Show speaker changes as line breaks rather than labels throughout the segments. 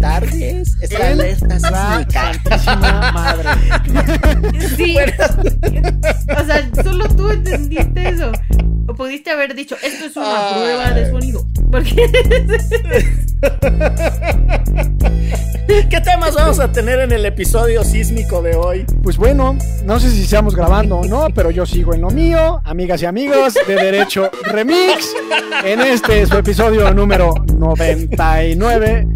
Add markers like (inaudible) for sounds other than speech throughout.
tardes. Es la alerta sísmica.
Madre. (laughs)
Sí. O sea, solo tú entendiste eso. O pudiste haber dicho, esto es una
Ay.
prueba de sonido. Porque (laughs)
¿Qué temas vamos a tener en el episodio sísmico de hoy?
Pues bueno, no sé si seamos grabando o no, pero yo sigo en lo mío, amigas y amigos de Derecho Remix, en este su episodio número 99.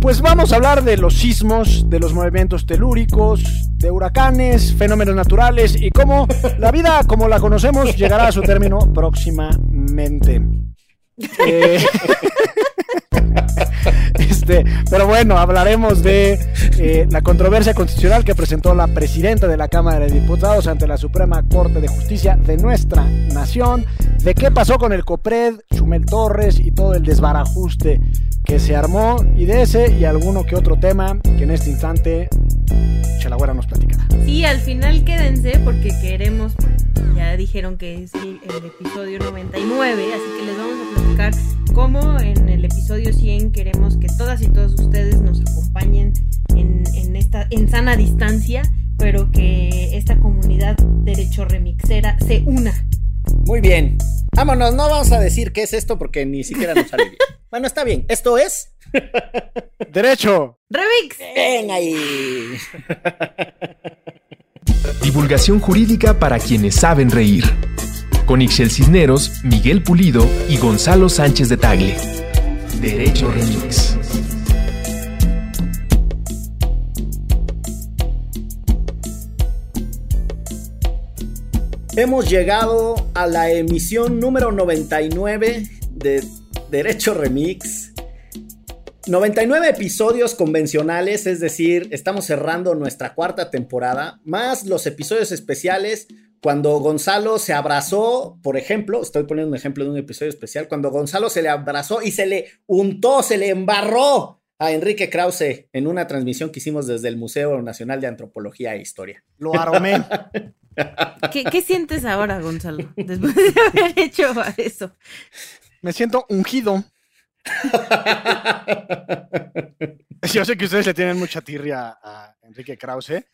Pues vamos a hablar de los sismos, de los movimientos telúricos, de huracanes, fenómenos naturales y cómo la vida como la conocemos llegará a su término próximamente. (laughs) Eh, Este, pero bueno, hablaremos de eh, la controversia constitucional que presentó la presidenta de la Cámara de Diputados ante la Suprema Corte de Justicia de nuestra nación, de qué pasó con el COPRED, Chumel Torres y todo el desbarajuste que se armó, y de ese y alguno que otro tema que en este instante Chalagüera nos platicará.
sí, al final quédense porque queremos, ya dijeron que es el, el episodio 99, así que les vamos a platicar cómo en el episodio 100 queremos que todas y todos ustedes nos acompañen en, en esta en sana distancia, pero que esta comunidad derecho remixera se una.
Muy bien. Vámonos, no vamos a decir qué es esto porque ni siquiera nos sale bien. (laughs) Bueno, está bien. Esto es.
Derecho.
Remix.
Ven ahí.
Divulgación jurídica para quienes saben reír. Con Ixel Cisneros, Miguel Pulido y Gonzalo Sánchez de Tagle. Derecho Remix.
Hemos llegado a la emisión número 99 de Derecho Remix. 99 episodios convencionales, es decir, estamos cerrando nuestra cuarta temporada, más los episodios especiales cuando Gonzalo se abrazó, por ejemplo, estoy poniendo un ejemplo de un episodio especial, cuando Gonzalo se le abrazó y se le untó, se le embarró a Enrique Krause en una transmisión que hicimos desde el Museo Nacional de Antropología e Historia.
Lo aromé. (laughs)
¿Qué, qué sientes ahora, Gonzalo? Después de haber (laughs) hecho eso.
Me siento ungido. (laughs) Yo sé que ustedes le tienen mucha tirria a Enrique Krause.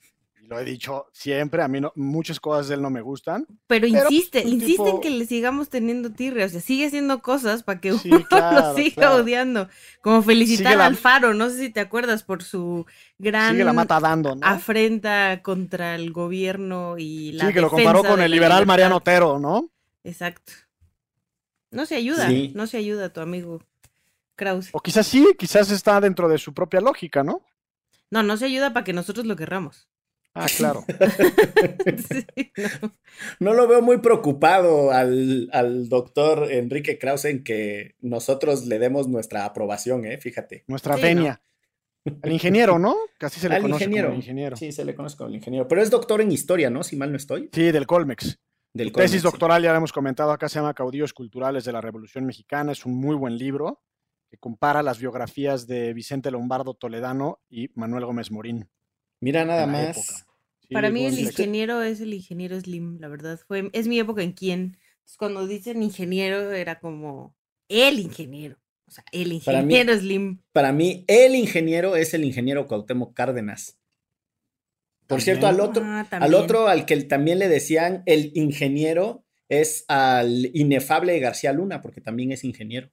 Lo he dicho siempre. A mí no- muchas cosas de él no me gustan.
Pero
Pero,
insiste, insiste en que le sigamos teniendo tirria. O sea, sigue haciendo cosas para que uno (laughs)
Sí, claro,
lo siga
claro.
odiando. Como felicitar
la-
al Faro, no sé si te acuerdas por su gran
Sigue la mata dando, ¿no?
afrenta contra el gobierno y la
Sí, que lo comparó con el liberal
libertad.
Mariano Otero, ¿no?
Exacto. No se ayuda,
Sí.
no se ayuda tu amigo Krause.
O quizás sí, quizás está dentro de su propia lógica, ¿no?
No, no se ayuda para que nosotros lo querramos.
Ah, claro. (laughs)
Sí, no.
No lo veo muy preocupado al, al doctor Enrique Krause en que nosotros le demos nuestra aprobación, ¿eh? Fíjate.
Nuestra
Sí,
venia. El ingeniero, ¿no? Casi se le
Al
conoce
ingeniero.
como ingeniero. Sí.
Sí, se le conoce como el ingeniero. Pero es doctor en historia, ¿no? Si mal no estoy.
del Colmex.
Del Colmex,
tesis
sí.
doctoral, ya lo hemos comentado acá, se llama Caudillos Culturales de la Revolución Mexicana. Es un muy buen libro que compara las biografías de Vicente Lombardo Toledano y Manuel Gómez Morín.
Mira nada más.
Sí,
Para mí el ingeniero es el ingeniero Slim, la verdad. Fue, es mi época en quien. Cuando dicen ingeniero era como el ingeniero. O sea, el
Para mí-
ingeniero Slim.
Para mí, el ingeniero es el ingeniero Cuauhtémoc Cárdenas. Por
También.
cierto, al otro,
Ah,
al otro al que también le decían el ingeniero es al inefable García Luna, porque también es ingeniero.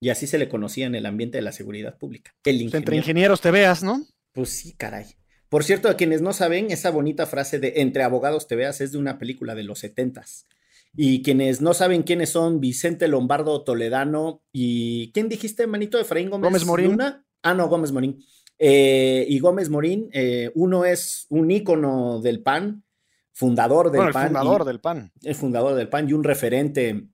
Y así se le conocía en el ambiente de la seguridad pública. El
Pues entre
ingeniero.
ingenieros te veas, ¿no?
Pues sí, caray. Por cierto, a quienes no saben, esa bonita frase de entre abogados te veas es de una película de los setentas. Y quienes no saben quiénes son Vicente Lombardo Toledano y ¿quién dijiste, manito? Efraín Gómez,
Gómez Morín.
Luna? Ah, no, Gómez Morín. Eh, y Gómez Morín, eh, uno es un ícono del PAN, fundador del
Bueno, el
PAN. y-
fundador del PAN.
el fundador del PAN y un referente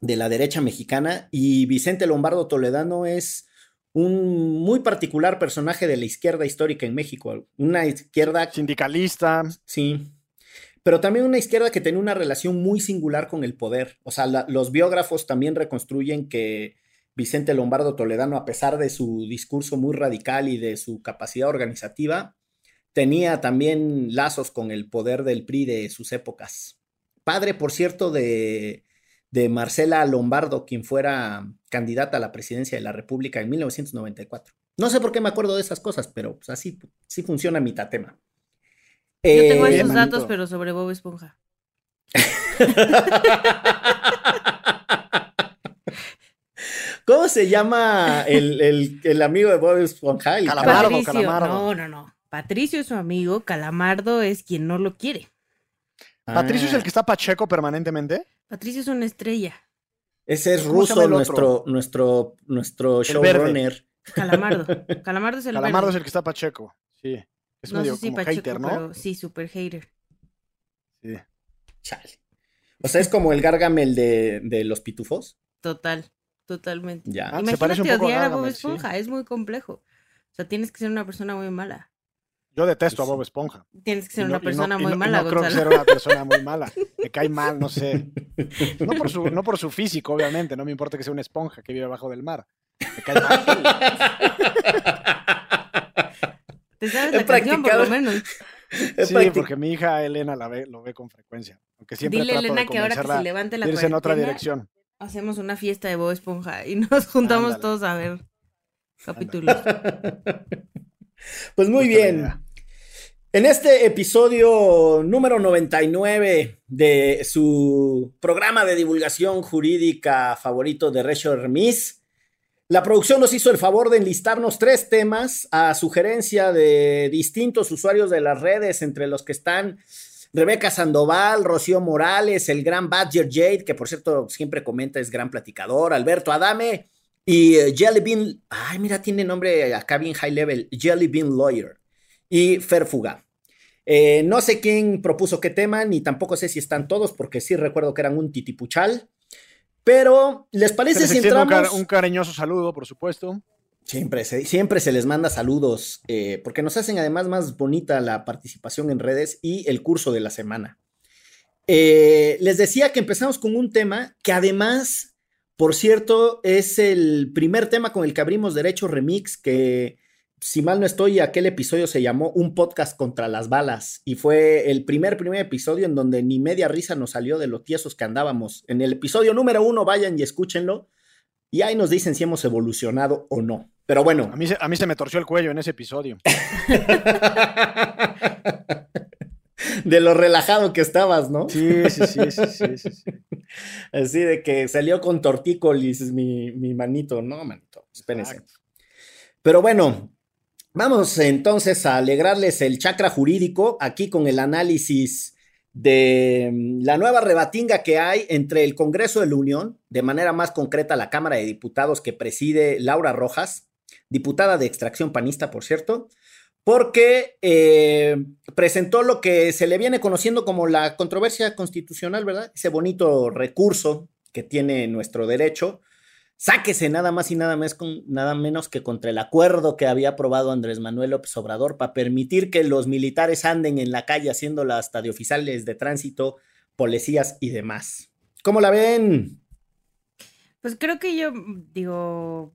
de la derecha mexicana. Y Vicente Lombardo Toledano es un muy particular personaje de la izquierda histórica en México. Una izquierda,
Sindicalista.
sí, pero también una izquierda que tenía una relación muy singular con el poder. O sea, la- los biógrafos también reconstruyen que Vicente Lombardo Toledano, a pesar de su discurso muy radical y de su capacidad organizativa, tenía también lazos con el poder del PRI de sus épocas. Padre, por cierto, de, de Marcela Lombardo, quien fuera candidata a la presidencia de la República en 1994. No sé por qué me acuerdo de esas cosas, pero pues, así, sí funciona mi tatema.
Yo tengo
Eh,
esos
manito.
datos, pero sobre Bob Esponja. (laughs)
¿Cómo se llama el, el- el amigo de Bob Esponja? El-
Calamardo,
Patricio,
Calamardo.
no, no, no. Patricio es su amigo, Calamardo es quien no lo quiere.
Patricio es el
Ah,
que está Pacheco permanentemente.
Patricio es una estrella.
Ese es
¿Cómo se llama
ruso, nuestro, nuestro, nuestro showrunner.
Calamardo. (laughs) Calamardo es el
Calamardo es el que está Pacheco. Sí. Es
no
medio
sé si
como
Pacheco,
hater, ¿no?
pero sí, super hater.
Sí.
Chale. O sea, es como el Gargamel de, de los pitufos.
Total, totalmente.
Ya.
Ah, se parece un
Imagínate
poco a
odiar a Bob
Gargamel, sí.
Esponja, es muy complejo. O sea, tienes que ser una persona muy mala.
Yo detesto a
Sí.
Bob Esponja.
Tienes que ser
no-
una
no-
persona muy
no-
mala,
No creo que ser una persona muy mala. (laughs) Me cae mal, no sé. No por, su, no por su (laughs) físico, obviamente. No me importa que sea una esponja que vive abajo del mar. Me cae mal. (laughs)
Te sabes la canción, por lo menos.
Sí, porque mi hija Elena la ve, lo ve con frecuencia. Aunque siempre
Dile,
trato
Elena,
de
que ahora que se levante la
irse en otra dirección.
hacemos una fiesta de Bob Esponja y nos juntamos
Ándale.
todos a ver capítulos.
Pues muy bien.
idea.
En este episodio número 99 de su programa de divulgación jurídica favorito de Recho Hermis, la producción nos hizo el favor de enlistarnos tres temas a sugerencia de distintos usuarios de las redes, entre los que están Rebeca Sandoval, Rocío Morales, el gran Badger Jade, que por cierto siempre comenta, es gran platicador, Alberto Adame y eh, Jelly Bean, ay mira, tiene nombre acá bien high level, Jelly Bean Lawyer y Fer Fuga. Eh, no sé quién propuso qué tema, ni tampoco sé si están todos, porque sí recuerdo que eran un titipuchal. Pero, ¿les parece
les
si
un,
entramos?
car- un cariñoso saludo, por supuesto.
Siempre se, siempre se les manda saludos, eh, porque nos hacen además más bonita la participación en redes y el curso de la semana. Eh, les decía que empezamos con un tema que además, por cierto, es el primer tema con el que abrimos Derecho Remix, que si mal no estoy, aquel episodio se llamó Un podcast contra las balas y fue el primer, primer episodio en donde ni media risa nos salió de lo tiesos que andábamos. En el episodio número uno, vayan y escúchenlo. Y ahí nos dicen si hemos evolucionado o no. Pero bueno.
A mí, se- a mí se me torció el cuello en ese episodio. (laughs)
de lo relajado que estabas, ¿no?
Sí, sí, sí, sí, sí, sí, sí.
Así de que salió con tortícolis mi, mi manito. No, manito, espérense. Pero bueno, vamos entonces a alegrarles el chakra jurídico aquí con el análisis de mm, la nueva rebatinga que hay entre el Congreso de la Unión, de manera más concreta la Cámara de Diputados que preside Laura Rojas, diputada de extracción panista, por cierto, porque eh, presentó lo que se le viene conociendo como la controversia constitucional, ¿verdad? Ese bonito recurso que tiene nuestro derecho. Sáquese nada más y nada, más con, nada menos que contra el acuerdo que había aprobado Andrés Manuel López Obrador para permitir que los militares anden en la calle haciéndola hasta de oficiales de tránsito, policías y demás. ¿Cómo la ven?
Pues creo que yo digo,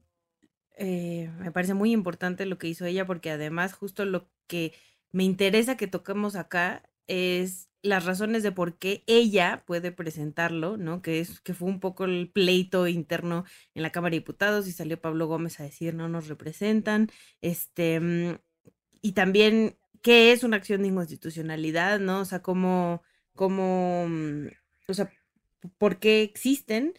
eh, me parece muy importante lo que hizo ella porque además justo lo que me interesa que toquemos acá es las razones de por qué ella puede presentarlo, ¿no? Que es que fue un poco el pleito interno en la Cámara de Diputados y salió Pablo Gómez a decir no nos representan, este mm, y también qué es una acción de inconstitucionalidad, ¿no? O sea, cómo cómo mm, o sea, por qué existen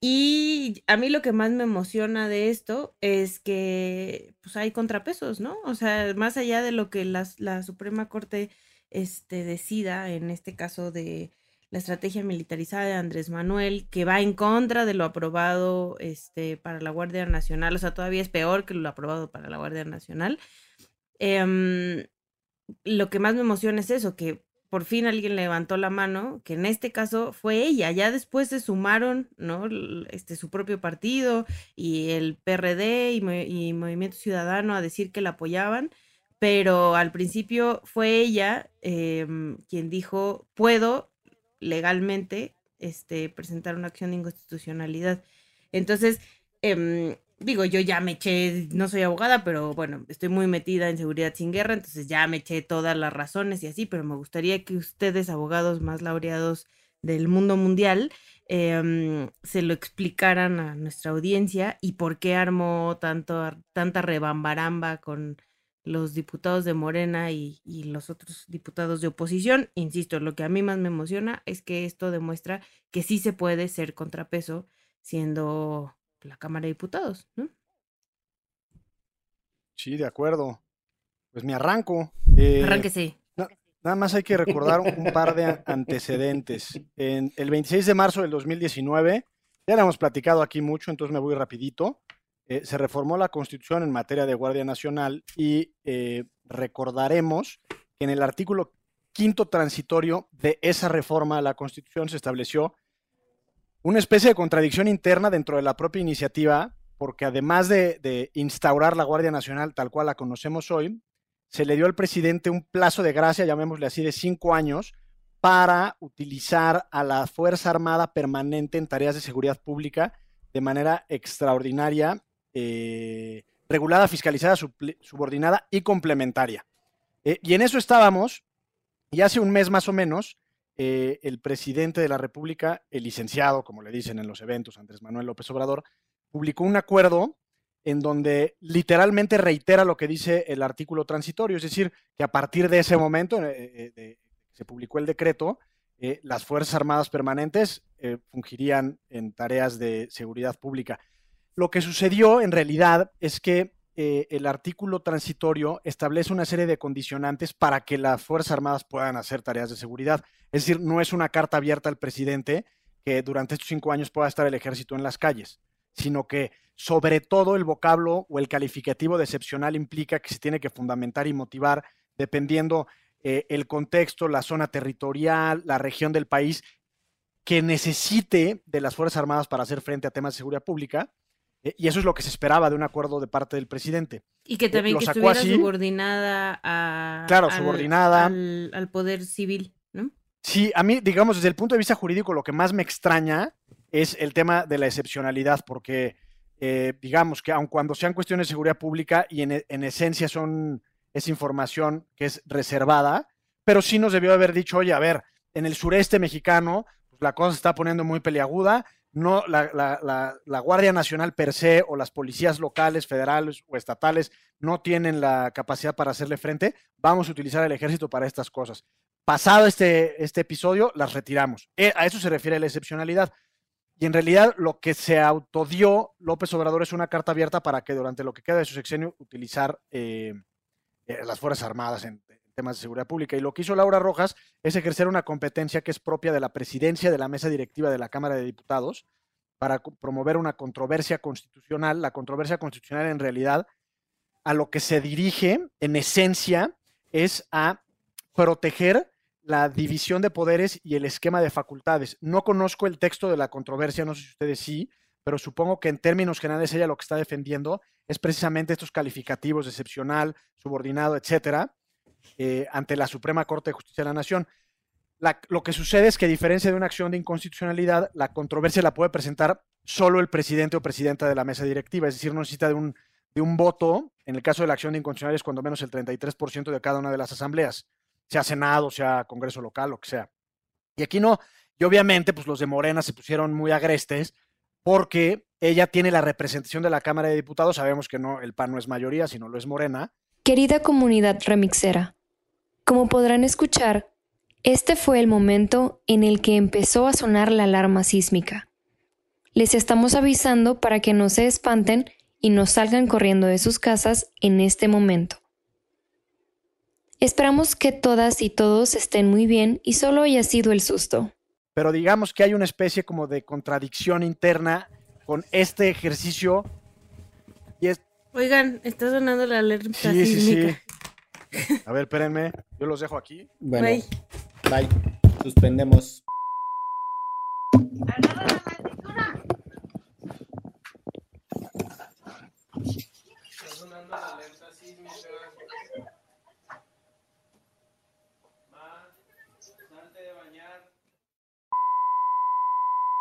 y a mí lo que más me emociona de esto es que pues hay contrapesos, ¿no? O sea, más allá de lo que las- la Suprema Corte este, decida, en este caso de la estrategia militarizada de Andrés Manuel, que va en contra de lo aprobado este, para la Guardia Nacional, o sea, todavía es peor que lo aprobado para la Guardia Nacional. Em, lo que más me emociona es eso, que por fin alguien levantó la mano, que en este caso fue ella. Ya después se sumaron, ¿no? Este, su propio partido y el PRD y, y Movimiento Ciudadano a decir que la apoyaban, pero al principio fue ella em, quien dijo, puedo legalmente este, presentar una acción de inconstitucionalidad. Entonces, em, digo, yo ya me eché, no soy abogada, pero bueno, estoy muy metida en seguridad sin guerra, entonces ya me eché todas las razones y así, pero me gustaría que ustedes, abogados más laureados del mundo mundial, em, se lo explicaran a nuestra audiencia y por qué armó tanto, tanta rebambaramba con los diputados de Morena y, y, los otros diputados de oposición. Insisto, lo que a mí más me emociona es que esto demuestra que sí se puede ser contrapeso siendo la Cámara de Diputados. ¿no?
Sí, de acuerdo. Pues me arranco.
Eh, Arránquese.
nada más hay que recordar un par de antecedentes. En el 26 de marzo del 2019, ya lo hemos platicado aquí mucho, entonces me voy rapidito. Eh, se reformó la Constitución en materia de Guardia Nacional y eh, recordaremos que en el artículo quinto transitorio de esa reforma a la Constitución se estableció una especie de contradicción interna dentro de la propia iniciativa, porque además de, de, instaurar la Guardia Nacional tal cual la conocemos hoy, se le dio al presidente un plazo de gracia, llamémosle así, de cinco años, para utilizar a la Fuerza Armada permanente en tareas de seguridad pública de manera extraordinaria eh, regulada, fiscalizada, subordinada y complementaria. Eh, y en eso estábamos, y hace un mes más o menos, eh, el presidente de la República, el licenciado, como le dicen en los eventos, Andrés Manuel López Obrador, publicó un acuerdo en donde literalmente reitera lo que dice el artículo transitorio, es decir, que a partir de ese momento se publicó el decreto, las Fuerzas Armadas Permanentes fungirían en tareas de seguridad pública. Lo que sucedió en realidad es que eh, el artículo transitorio establece una serie de condicionantes para que las Fuerzas Armadas puedan hacer tareas de seguridad. Es decir, no es una carta abierta al presidente que durante estos cinco años pueda estar el ejército en las calles, sino que sobre todo el vocablo o el calificativo de excepcional implica que se tiene que fundamentar y motivar dependiendo eh, el contexto, la zona territorial, la región del país que necesite de las Fuerzas Armadas para hacer frente a temas de seguridad pública y eso es lo que se esperaba de un acuerdo de parte del presidente.
Y que también que estuviera subordinada a,
claro, al, subordinada
al, poder civil, ¿no?
Sí, a mí, digamos, desde el punto de vista jurídico, lo que más me extraña es el tema de la excepcionalidad, porque eh, digamos que aun cuando sean cuestiones de seguridad pública y en, en, esencia son es información que es reservada, pero sí nos debió haber dicho, oye, a ver, en el sureste mexicano pues la cosa se está poniendo muy peliaguda, no la, Guardia Nacional per se o las policías locales, federales o estatales no tienen la capacidad para hacerle frente, vamos a utilizar el ejército para estas cosas. Pasado este, este episodio, las retiramos. Eh, a eso se refiere la excepcionalidad. Y en realidad lo que se autodió López Obrador es una carta abierta para que durante lo que queda de su sexenio utilizar eh, eh, las Fuerzas Armadas en, de seguridad pública. Y lo que hizo Laura Rojas es ejercer una competencia que es propia de la presidencia de la mesa directiva de la Cámara de Diputados para promover una controversia constitucional. La controversia constitucional en realidad a lo que se dirige en esencia es a proteger la división de poderes y el esquema de facultades. No conozco el texto de la controversia, no sé si ustedes sí, pero supongo que en términos generales ella lo que está defendiendo es precisamente estos calificativos excepcional, subordinado, etcétera, eh, ante la Suprema Corte de Justicia de la Nación. lo que sucede es que, a diferencia de una acción de inconstitucionalidad, la controversia la puede presentar solo el presidente o presidenta de la mesa directiva, es decir, no necesita de un, de un voto. En el caso de la acción de inconstitucionalidad es cuando menos el 33% de cada una de las asambleas, sea Senado, sea Congreso local, lo que sea. Y aquí no. Y obviamente, pues los de Morena se pusieron muy agrestes porque ella tiene la representación de la Cámara de Diputados. Sabemos que no, el PAN no es mayoría, sino lo es Morena.
Querida comunidad remixera, como podrán escuchar, este fue el momento en el que empezó a sonar la alarma sísmica. Les estamos avisando para que no se espanten y no salgan corriendo de sus casas en este momento. Esperamos que todas y todos estén muy bien y solo haya sido el susto.
Pero digamos que hay una especie como de contradicción interna con este ejercicio y es,
Oigan, está sonando la alerta
sí, Sí, sí. (laughs) A ver, espérenme. Yo los dejo aquí.
Bueno, bye. bye. Suspendemos. Está sonando la alerta sísmica.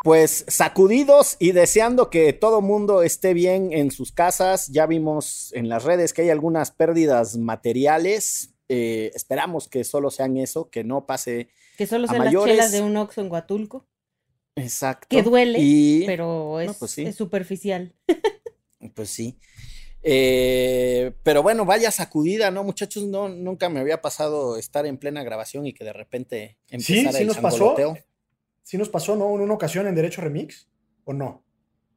Pues sacudidos y deseando que todo mundo esté bien en sus casas. Ya vimos en las redes que hay algunas pérdidas materiales. Eh, esperamos que solo sean eso, que no pase.
Que solo sean las chelas de un Oxxo en Huatulco.
Exacto.
Que duele,
Y-
pero es,
No, pues sí.
es superficial. (laughs)
Pues sí. Eh, pero bueno, vaya sacudida, ¿no, muchachos? No, nunca me había pasado estar en plena grabación y que de repente
Sí,
empezara
sí
el
nos pasó. Sí nos pasó, ¿no? En una ocasión en Derecho Remix, ¿o no?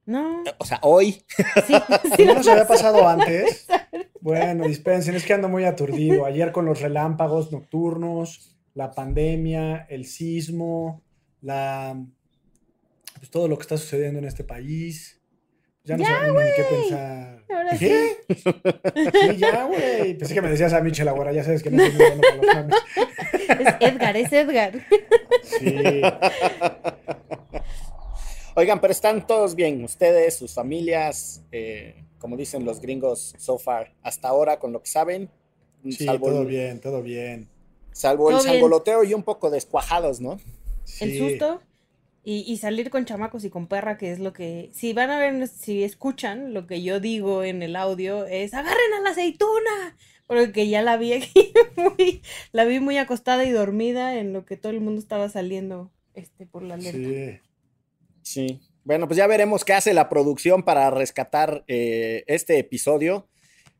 No,
O sea, hoy. (laughs)
sí, sí
¿No
nos
había pasado antes? (laughs) Bueno, dispensen, es que ando muy aturdido. Ayer con los relámpagos nocturnos, la pandemia, el sismo, la pues todo lo que está sucediendo en este país. Ya no
Ya,
sabemos ni qué pensar.
Ahora
¿Qué? Sí, ya, güey. Pensé que me decías a Michel ahora, ya sabes que no soy muy bueno para los nombres. (laughs)
Es Edgar, es Edgar.
Sí.
Oigan, pero están todos bien, ustedes, sus familias, eh, como dicen los gringos, so far, hasta ahora, con lo que saben,
Sí,
salvo,
todo
el,
bien, todo bien.
salvo el
bien.
sangoloteo y un poco descuajados, ¿no?
Sí.
El susto y, y salir con chamacos y con perra, que es lo que. Si van a ver, si escuchan lo que yo digo en el audio, es agarren a la aceituna. Porque ya la vi aquí (laughs) muy, la vi muy acostada y dormida en lo que todo el mundo estaba saliendo este, por la alerta.
Sí.
Sí. Bueno, pues ya veremos qué hace la producción para rescatar eh, este episodio.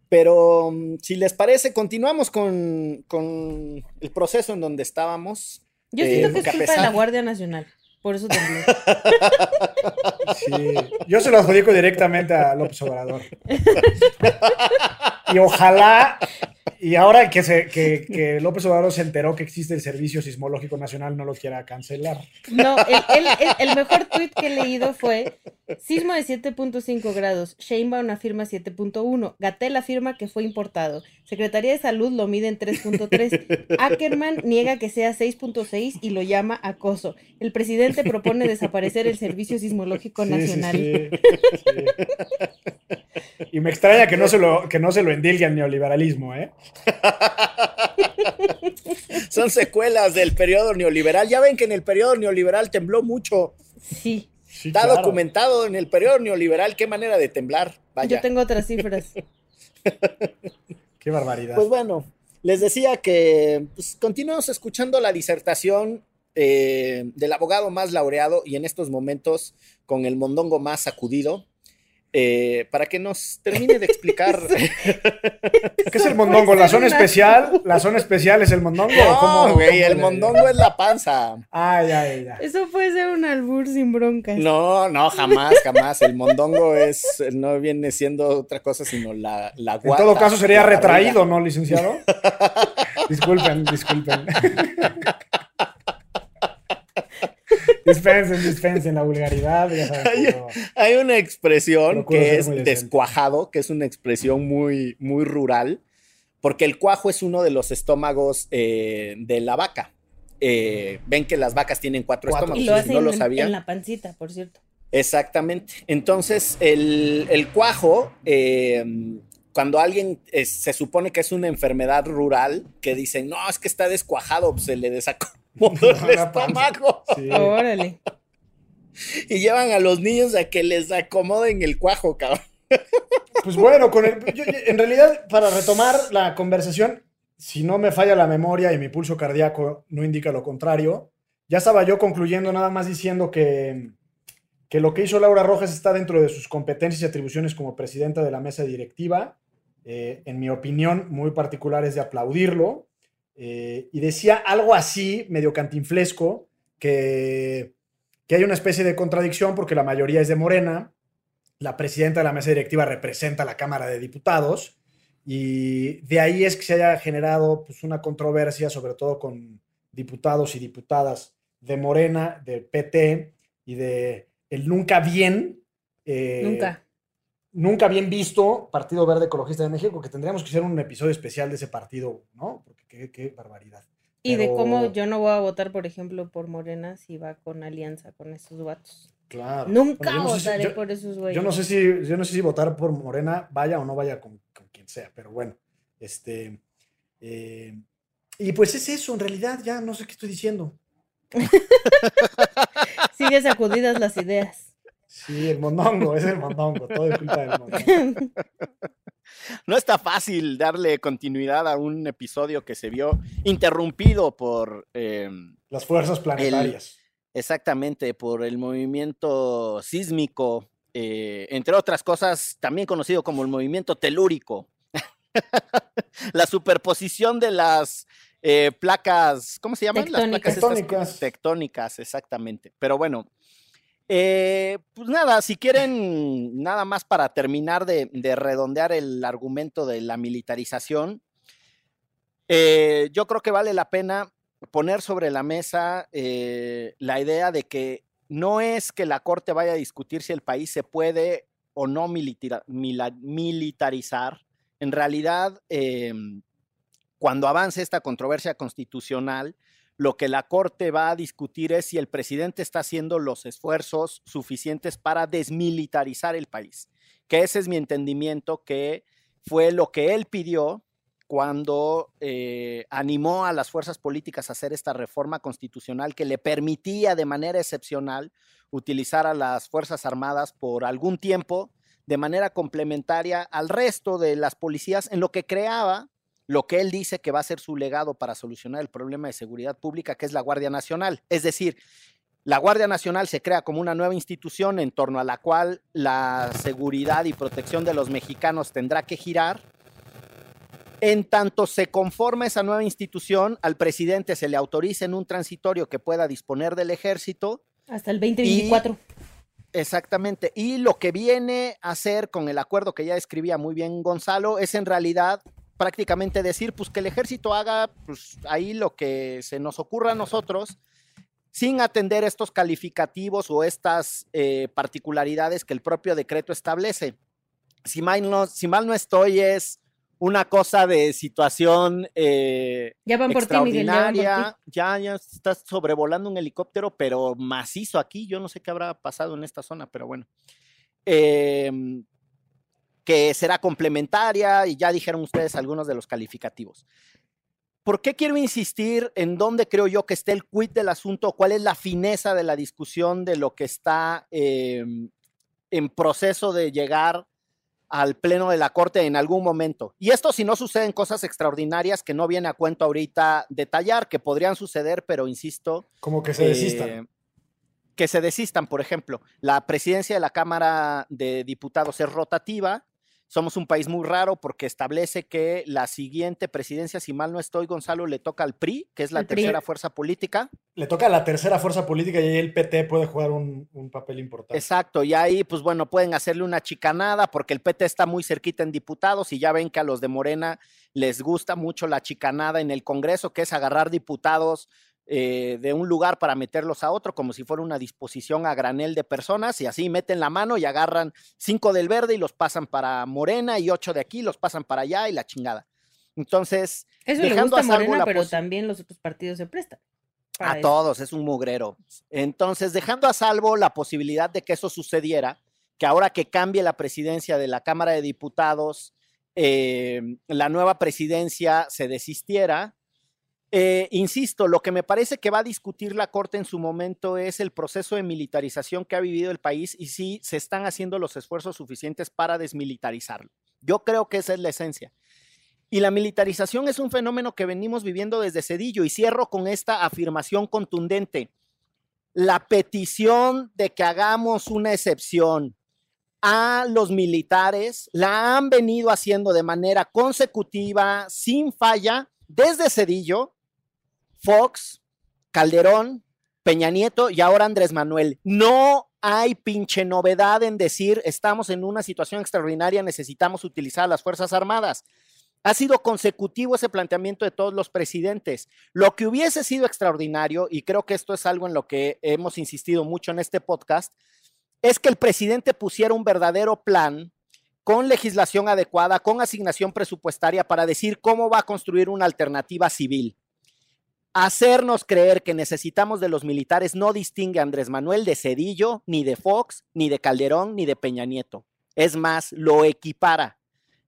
Pero mm, si les parece, continuamos con, con el proceso en donde estábamos.
Yo
Eh,
siento que es culpa de la
pesar-
Guardia Nacional. Por eso tembló. (laughs)
Sí, yo se lo adjudico directamente a López Obrador. (laughs) Y ojalá, y ahora que, se, que, que López Obrador se enteró que existe el Servicio Sismológico Nacional, no lo quiera cancelar.
No, el, el- el- el mejor tweet que he leído fue sismo de 7.5 grados, Sheinbaum afirma 7.1, Gatel afirma que fue importado, Secretaría de Salud lo mide en 3.3, Ackerman niega que sea 6.6 y lo llama acoso. El presidente propone desaparecer el Servicio Sismológico
sí,
Nacional.
sí, sí. Y me extraña que no se lo, que no se lo endilgue al neoliberalismo, ¿eh? (laughs)
Son secuelas del periodo neoliberal. Ya ven que en el periodo neoliberal tembló mucho.
Sí,
Sí,
Está
claro.
documentado en el periodo neoliberal qué manera de temblar. Vaya.
yo tengo otras cifras. (laughs)
Qué barbaridad.
Pues bueno, les decía que pues, continuamos escuchando la disertación eh, del abogado más laureado y en estos momentos con el mondongo más sacudido, eh, para que nos termine de explicar. (laughs)
¿Qué es el mondongo? ¿La zona especial? ¿La zona especial es el mondongo? ¿O cómo-
no, güey,
cómo
el mondongo es la panza.
Ah, ya, ya, ya.
Eso puede ser un albur sin broncas.
No, no, jamás, jamás. El mondongo es, no viene siendo otra cosa sino la, la
En todo caso sería
barriga.
retraído, ¿no, licenciado? (laughs) disculpen, disculpen. (laughs) dispensen, dispensen la vulgaridad. Ya
Hay una expresión que es descuajado, que es una expresión muy, muy rural, porque el cuajo es uno de los estómagos eh, de la vaca. Eh, ven que las vacas tienen cuatro,
Cuatro.
Y
estómagos,
lo
si
hacen
no lo sabían.
en la pancita, por cierto.
Exactamente. Entonces, el, el cuajo, eh, cuando alguien se supone que es una enfermedad rural, que dicen, no, es que está descuajado, pues se le desacomodó (laughs) el
La panza.
estómago.
Sí.
Órale.
Y llevan a los niños a que les acomoden el cuajo, cabrón.
Pues bueno, con el, yo- yo- en realidad, para retomar la conversación, si no me falla la memoria y mi pulso cardíaco no indica lo contrario, ya estaba yo concluyendo nada más diciendo que, que lo que hizo Laura Rojas está dentro de sus competencias y atribuciones como presidenta de la mesa directiva. Eh, en mi opinión, muy particular es de aplaudirlo. Eh, y decía algo así, medio cantinflesco, que, que hay una especie de contradicción porque la mayoría es de Morena, la presidenta de la mesa directiva representa a la Cámara de Diputados y de ahí es que se haya generado pues, una controversia, sobre todo con diputados y diputadas de Morena, del PT y de el nunca bien, eh,
Nunca.
Nunca bien visto Partido Verde Ecologista de México, que tendríamos que hacer un episodio especial de ese partido, ¿no? Porque qué, qué barbaridad.
Y de cómo yo no voy a votar, por ejemplo, por Morena si va con alianza con esos vatos.
Claro.
Nunca
Bueno, no si-
votaré
yo-
por esos güeyes.
Yo no sé si, yo no sé si votar por Morena vaya o no vaya con, con quien sea, pero bueno, este. eh, y pues es eso, en realidad ya no sé qué estoy diciendo. (laughs)
Sigue sacudidas las ideas.
Sí, el mondongo, es el mondongo, todo es culpa del mondongo. (laughs)
No está fácil darle continuidad a un episodio que se vio interrumpido por eh,
Las fuerzas planetarias.
Exactamente, por el movimiento sísmico, eh, entre otras cosas, también conocido como el movimiento telúrico. (laughs) la superposición de las eh, placas, ¿cómo se llaman?
Tectónicas.
Las placas
Tectónicas.
tectónicas, exactamente. Pero bueno, eh, pues nada, si quieren, nada más para terminar de, de redondear el argumento de la militarización, eh, yo creo que vale la pena poner sobre la mesa eh, la idea de que no es que la Corte vaya a discutir si el país se puede o no militarizar. En realidad, eh, cuando avance esta controversia constitucional, lo que la Corte va a discutir es si el presidente está haciendo los esfuerzos suficientes para desmilitarizar el país. Que ese es mi entendimiento, que fue lo que él pidió cuando eh, animó a las fuerzas políticas a hacer esta reforma constitucional que le permitía de manera excepcional utilizar a las Fuerzas Armadas por algún tiempo de manera complementaria al resto de las policías en lo que creaba lo que él dice que va a ser su legado para solucionar el problema de seguridad pública, que es la Guardia Nacional. Es decir, la Guardia Nacional se crea como una nueva institución en torno a la cual la seguridad y protección de los mexicanos tendrá que girar. En tanto se conforma esa nueva institución, al presidente se le autoriza en un transitorio que pueda disponer del ejército
Hasta el 2024.
Exactamente. Y lo que viene a hacer con el acuerdo que ya escribía muy bien Gonzalo es en realidad prácticamente decir, pues que el ejército haga pues, ahí lo que se nos ocurra a nosotros sin atender estos calificativos o estas eh, particularidades que el propio decreto establece. Si mal no, si mal no estoy, es una cosa de situación eh,
Ya van por ti, Miguel. Ya van por ti.
extraordinaria. Ya, ya estás sobrevolando un helicóptero, pero macizo aquí. Yo no sé qué habrá pasado en esta zona, pero bueno. Em, que será complementaria y ya dijeron ustedes algunos de los calificativos. ¿Por qué quiero insistir en dónde creo yo que esté el quid del asunto? ¿Cuál es la fineza de la discusión de lo que está em, en proceso de llegar al pleno de la corte en algún momento? Y esto si no suceden cosas extraordinarias que no viene a cuento ahorita detallar, que podrían suceder, pero insisto,
Como que se desistan.
eh, que se desistan, por ejemplo. La presidencia de la Cámara de Diputados es rotativa. Somos un país muy raro porque establece que la siguiente presidencia, si mal no estoy, Gonzalo, le toca al PRI, que es la
El PRI.
tercera fuerza política.
Le toca a la tercera fuerza política y ahí el PT puede jugar un, un papel importante.
Exacto, y ahí, pues bueno, pueden hacerle una chicanada porque el PT está muy cerquita en diputados y ya ven que a los de Morena les gusta mucho la chicanada en el Congreso, que es agarrar diputados eh, de un lugar para meterlos a otro, como si fuera una disposición a granel de personas, y así meten la mano y agarran cinco del verde y los pasan para Morena y ocho de aquí los pasan para allá y la chingada. Entonces,
Eso le
dejando
gusta
a
Morena, pero también los otros partidos se prestan.
a
eso.
todos, es un mugrero. Entonces, dejando a salvo la posibilidad de que eso sucediera, que ahora que cambie la presidencia de la Cámara de Diputados, eh, la nueva presidencia se desistiera. Eh, insisto, lo que me parece que va a discutir la Corte en su momento es el proceso de militarización que ha vivido el país y si se están haciendo los esfuerzos suficientes para desmilitarizarlo. Yo creo que esa es la esencia. Y la militarización es un fenómeno que venimos viviendo desde Cedillo. Y cierro con esta afirmación contundente. La petición de que hagamos una excepción a los militares la han venido haciendo de manera consecutiva, sin falla, desde Cedillo, Fox, Calderón, Peña Nieto y ahora Andrés Manuel. No hay pinche novedad en decir estamos en una situación extraordinaria, necesitamos utilizar las Fuerzas Armadas. Ha sido consecutivo ese planteamiento de todos los presidentes. Lo que hubiese sido extraordinario, y creo que esto es algo en lo que hemos insistido mucho en este podcast, es que el presidente pusiera un verdadero plan con legislación adecuada, con asignación presupuestaria para decir cómo va a construir una alternativa civil. Hacernos creer que necesitamos de los militares no distingue a Andrés Manuel de Cedillo, ni de Fox, ni de Calderón, ni de Peña Nieto. Es más, lo equipara.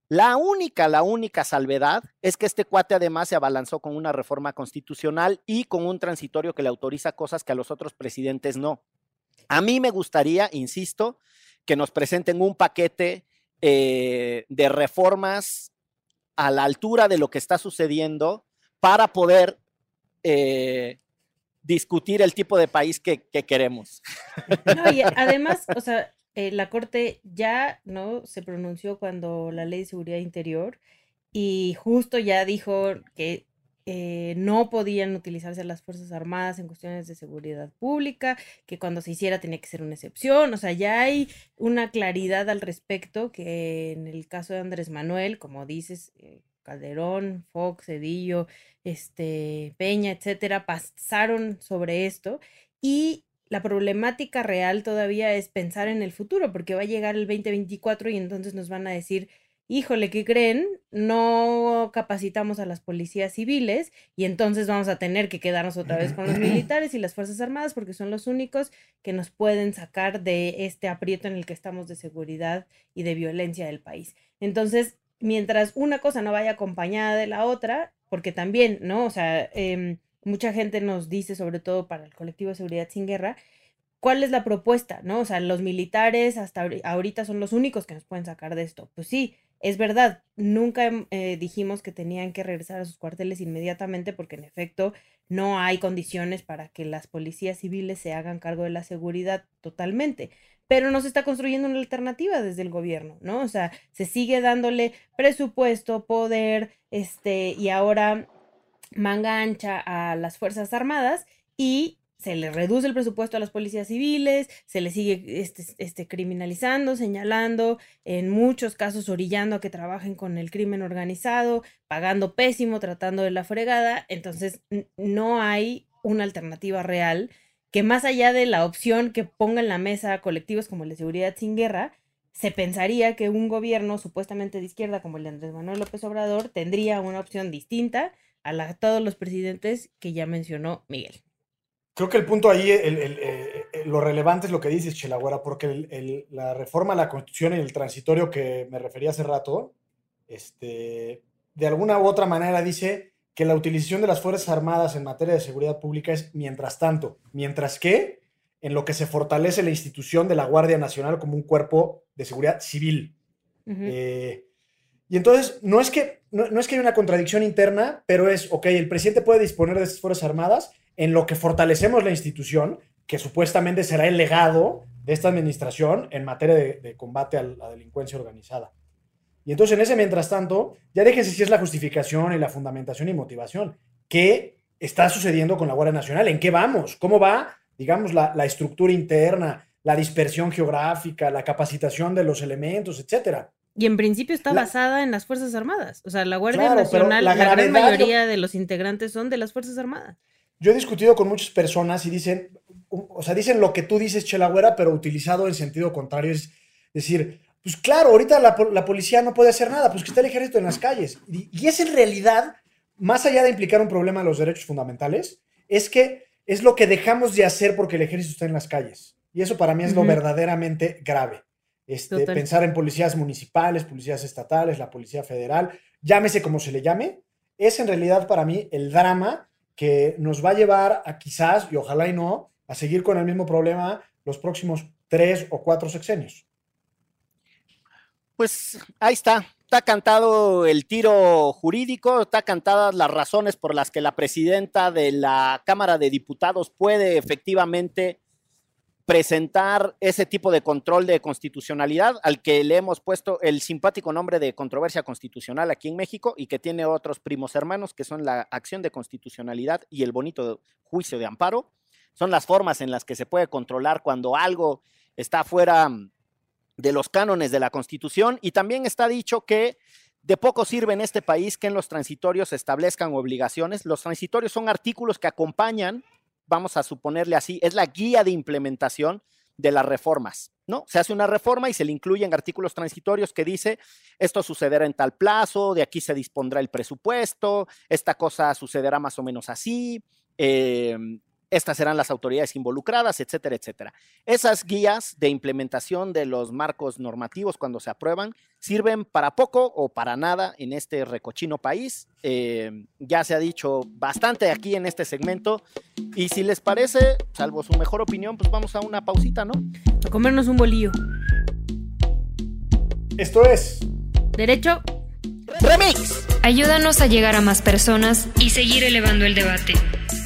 La única, la única salvedad es que este cuate además se abalanzó con una reforma constitucional y con un transitorio que le autoriza cosas que a los otros presidentes no. A mí me gustaría, insisto, que nos presenten un paquete eh, de reformas a la altura de lo que está sucediendo para poder eh, discutir el tipo de país que, queremos.
Y además, o sea, eh, la Corte ya no se pronunció cuando la Ley de Seguridad Interior y justo ya dijo que eh, no podían utilizarse las Fuerzas Armadas en cuestiones de seguridad pública, que cuando se hiciera tenía que ser una excepción, o sea, ya hay una claridad al respecto que en el caso de Andrés Manuel, como dices, Calderón, Fox, Cedillo, este, Peña, etcétera, pasaron sobre esto y la problemática real todavía es pensar en el futuro, porque va a llegar el 2024 y entonces nos van a decir, híjole, ¿qué creen? No capacitamos a las policías civiles y entonces vamos a tener que quedarnos otra vez con los (clears throat) militares y las Fuerzas Armadas porque son los únicos que nos pueden sacar de este aprieto en el que estamos de seguridad y de violencia del país. Entonces, mientras una cosa no vaya acompañada de la otra, porque también, ¿no? O sea, em, mucha gente nos dice, sobre todo para el colectivo de seguridad sin guerra, ¿cuál es la propuesta? ¿No? O sea, los militares hasta ahorita son los únicos que nos pueden sacar de esto. Pues sí, es verdad, nunca eh, dijimos que tenían que regresar a sus cuarteles inmediatamente porque en efecto no hay condiciones para que las policías civiles se hagan cargo de la seguridad totalmente. Pero no se está construyendo una alternativa desde el gobierno, ¿no? O sea, se sigue dándole presupuesto, poder, este, y ahora manga ancha a las Fuerzas Armadas y se le reduce el presupuesto a las policías civiles, se le sigue este, este, criminalizando, señalando, en muchos casos orillando a que trabajen con el crimen organizado, pagando pésimo, tratando de la fregada. Entonces, no hay una alternativa real que más allá de la opción que ponga en la mesa colectivos como el de seguridad sin guerra, se pensaría que un gobierno supuestamente de izquierda como el de Andrés Manuel López Obrador tendría una opción distinta a la, todos los presidentes que ya mencionó Miguel.
Creo que el punto ahí, eh, lo relevante es lo que dices, Chelagüera, porque la reforma a la Constitución y el transitorio que me refería hace rato, este, de alguna u otra manera dice que la utilización de las Fuerzas Armadas en materia de seguridad pública es mientras tanto, mientras que en lo que se fortalece la institución de la Guardia Nacional como un cuerpo de seguridad civil. Eh, y entonces, no es, que, no, no es que haya una contradicción interna, pero es, ok, el presidente puede disponer de estas Fuerzas Armadas, en lo que fortalecemos la institución, que supuestamente será el legado de esta administración en materia de, combate a la delincuencia organizada. Y entonces en ese mientras tanto, ya déjense si es la justificación y la fundamentación y motivación. ¿Qué está sucediendo con la Guardia Nacional? ¿En qué vamos? ¿Cómo va, digamos, la, estructura interna, la dispersión geográfica, la capacitación de los elementos, etcétera?
Y en principio está basada en las Fuerzas Armadas. O sea, la Guardia Nacional, la, la gran mayoría de los integrantes son de las Fuerzas Armadas.
Yo he discutido con muchas personas y dicen, o sea, dicen lo que tú dices, Chelagüera, pero utilizado en sentido contrario. Es decir, pues claro, ahorita la, policía no puede hacer nada, pues que está el ejército en las calles. Y, es en realidad, más allá de implicar un problema a los derechos fundamentales, es que es lo que dejamos de hacer porque el ejército está en las calles. Y eso para mí es lo verdaderamente grave. Este, pensar en policías municipales, policías estatales, la policía federal, llámese como se le llame, es en realidad para mí el drama que nos va a llevar a quizás, y ojalá y no, a seguir con el mismo problema los próximos tres o cuatro sexenios.
Pues ahí está, está cantado el tiro jurídico, está cantadas las razones por las que la presidenta de la Cámara de Diputados puede efectivamente presentar ese tipo de control de constitucionalidad al que le hemos puesto el simpático nombre de controversia constitucional aquí en México y que tiene otros primos hermanos que son la acción de constitucionalidad y el bonito juicio de amparo. Son las formas en las que se puede controlar cuando algo está fuera de los cánones de la Constitución y también está dicho que de poco sirve en este país que en los transitorios se establezcan obligaciones. Los transitorios son artículos que acompañan vamos a suponerle así, es la guía de implementación de las reformas, ¿no? Se hace una reforma y se le incluyen artículos transitorios que dice, esto sucederá en tal plazo, de aquí se dispondrá el presupuesto, esta cosa sucederá más o menos así, eh, estas serán las autoridades involucradas, etcétera, etcétera. Esas guías de implementación de los marcos normativos cuando se aprueban sirven para poco o para nada en este recochino país. Eh, ya se ha dicho bastante aquí en este segmento y si les parece, salvo su mejor opinión, pues vamos a una pausita, ¿no?
A comernos un bolillo.
Esto es...
Derecho.
Remix.
Ayúdanos a llegar a más personas y seguir elevando el debate.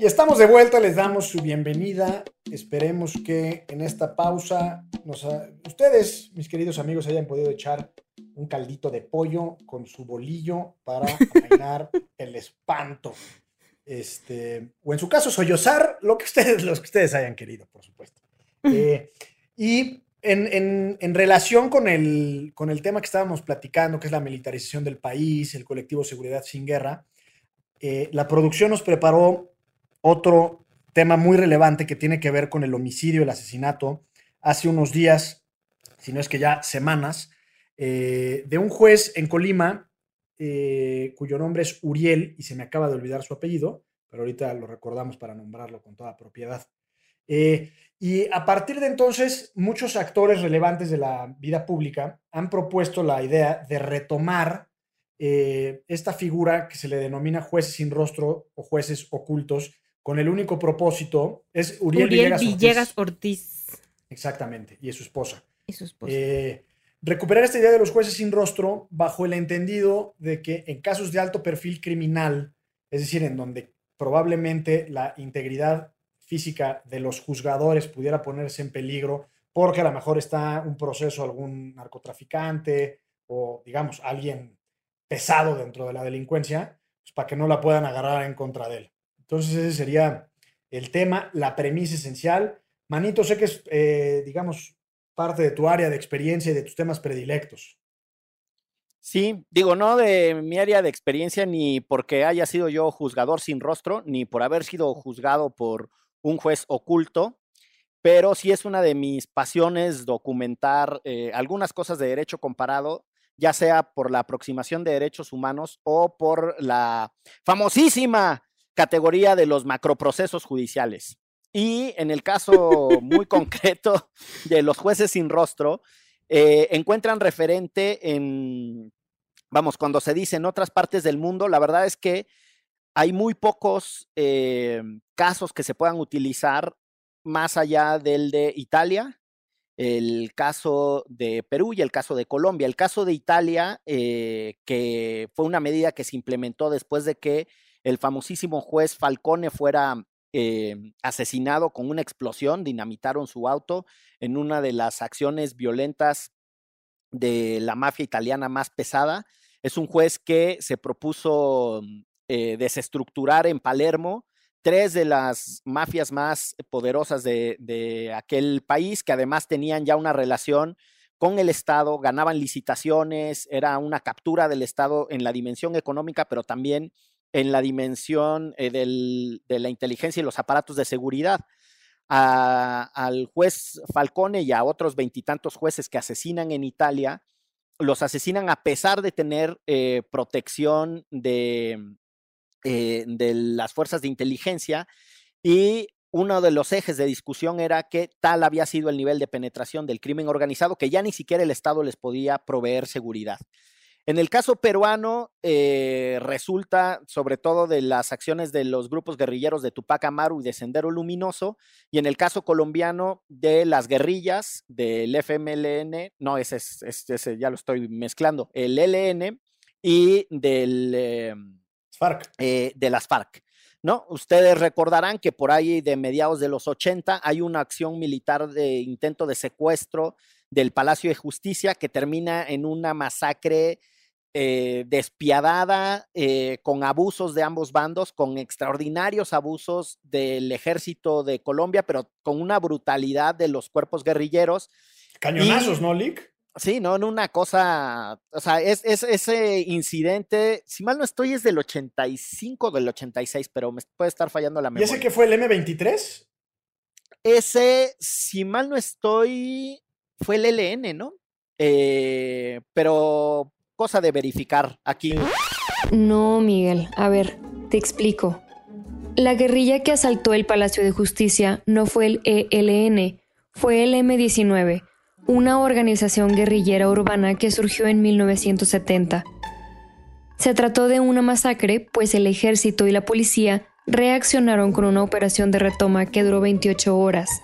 Y estamos de vuelta, les damos su bienvenida. Esperemos que en esta pausa nos ustedes, mis queridos amigos, hayan podido echar un caldito de pollo con su bolillo para amainar (laughs) el espanto. Este, o en su caso, sollozar lo que ustedes, los que ustedes hayan querido, por supuesto. Eh, y en, en, relación con el, con el tema que estábamos platicando, que es la militarización del país, el colectivo Seguridad sin Guerra, eh, la producción nos preparó otro tema muy relevante que tiene que ver con el homicidio, el asesinato, hace unos días, si no es que ya semanas, eh, de un juez en Colima, eh, cuyo nombre es Uriel, y se me acaba de olvidar su apellido, pero ahorita lo recordamos para nombrarlo con toda propiedad. Eh, y a partir de entonces, muchos actores relevantes de la vida pública han propuesto la idea de retomar esta figura que se le denomina jueces sin rostro o jueces ocultos, con el único propósito, es Uriel,
Villegas, Ortiz.
Exactamente, y es su esposa.
Y su esposa.
Eh, recuperar esta idea de los jueces sin rostro bajo el entendido de que en casos de alto perfil criminal, es decir, en donde probablemente la integridad física de los juzgadores pudiera ponerse en peligro porque a lo mejor está un proceso algún narcotraficante o digamos alguien pesado dentro de la delincuencia, pues para que no la puedan agarrar en contra de él. Entonces ese sería el tema, la premisa esencial. Manito, sé que es, eh, digamos, parte de tu área de experiencia y de tus temas predilectos.
Sí, digo, no de mi área de experiencia ni porque haya sido yo juzgador sin rostro, ni por haber sido juzgado por un juez oculto, pero sí es una de mis pasiones documentar eh, algunas cosas de derecho comparado, ya sea por la aproximación de derechos humanos o por la famosísima categoría de los macroprocesos judiciales. Y en el caso muy concreto de los jueces sin rostro, eh, encuentran referente en, vamos, cuando se dice en otras partes del mundo, la verdad es que hay muy pocos eh, casos que se puedan utilizar más allá del de Italia, el caso de Perú y el caso de Colombia. El caso de Italia, eh, que fue una medida que se implementó después de que el famosísimo juez Falcone fuera eh, asesinado con una explosión, dinamitaron su auto en una de las acciones violentas de la mafia italiana más pesada. Es un juez que se propuso eh, desestructurar en Palermo tres de las mafias más poderosas de, de, aquel país, que además tenían ya una relación con el Estado, ganaban licitaciones, era una captura del Estado en la dimensión económica, pero también en la dimensión eh, de la inteligencia y los aparatos de seguridad. al juez Falcone y a otros veintitantos jueces que asesinan en Italia, los asesinan a pesar de tener eh, protección de, eh, de las fuerzas de inteligencia y uno de los ejes de discusión era que tal había sido el nivel de penetración del crimen organizado que ya ni siquiera el Estado les podía proveer seguridad. En el caso peruano, eh, resulta sobre todo de las acciones de los grupos guerrilleros de Tupac Amaru y de Sendero Luminoso, y en el caso colombiano de las guerrillas del FMLN, no, ese, ese ya lo estoy mezclando, el LN y del eh, FARC. Eh, de las FARC. ¿No? Ustedes recordarán que por ahí de mediados de los 80 hay una acción militar de intento de secuestro del Palacio de Justicia que termina en una masacre eh, despiadada, eh, con abusos de ambos bandos, con extraordinarios abusos del ejército de Colombia, pero con una brutalidad de los cuerpos guerrilleros.
Cañonazos, ¿no, Lick?
Sí, no, en una cosa, o sea, es, ese incidente, si mal no estoy, es del 85 del 86, pero me puede estar fallando la memoria.
¿Y ese que fue el M23?
Ese, si mal no estoy, fue el LN, ¿no? Eh, pero cosa de verificar aquí.
No, Miguel. A ver, te explico. La guerrilla que asaltó el Palacio de Justicia no fue el ELN, fue el M-19, una organización guerrillera urbana que surgió en 1970. Se trató de una masacre, pues el ejército y la policía reaccionaron con una operación de retoma que duró 28 horas.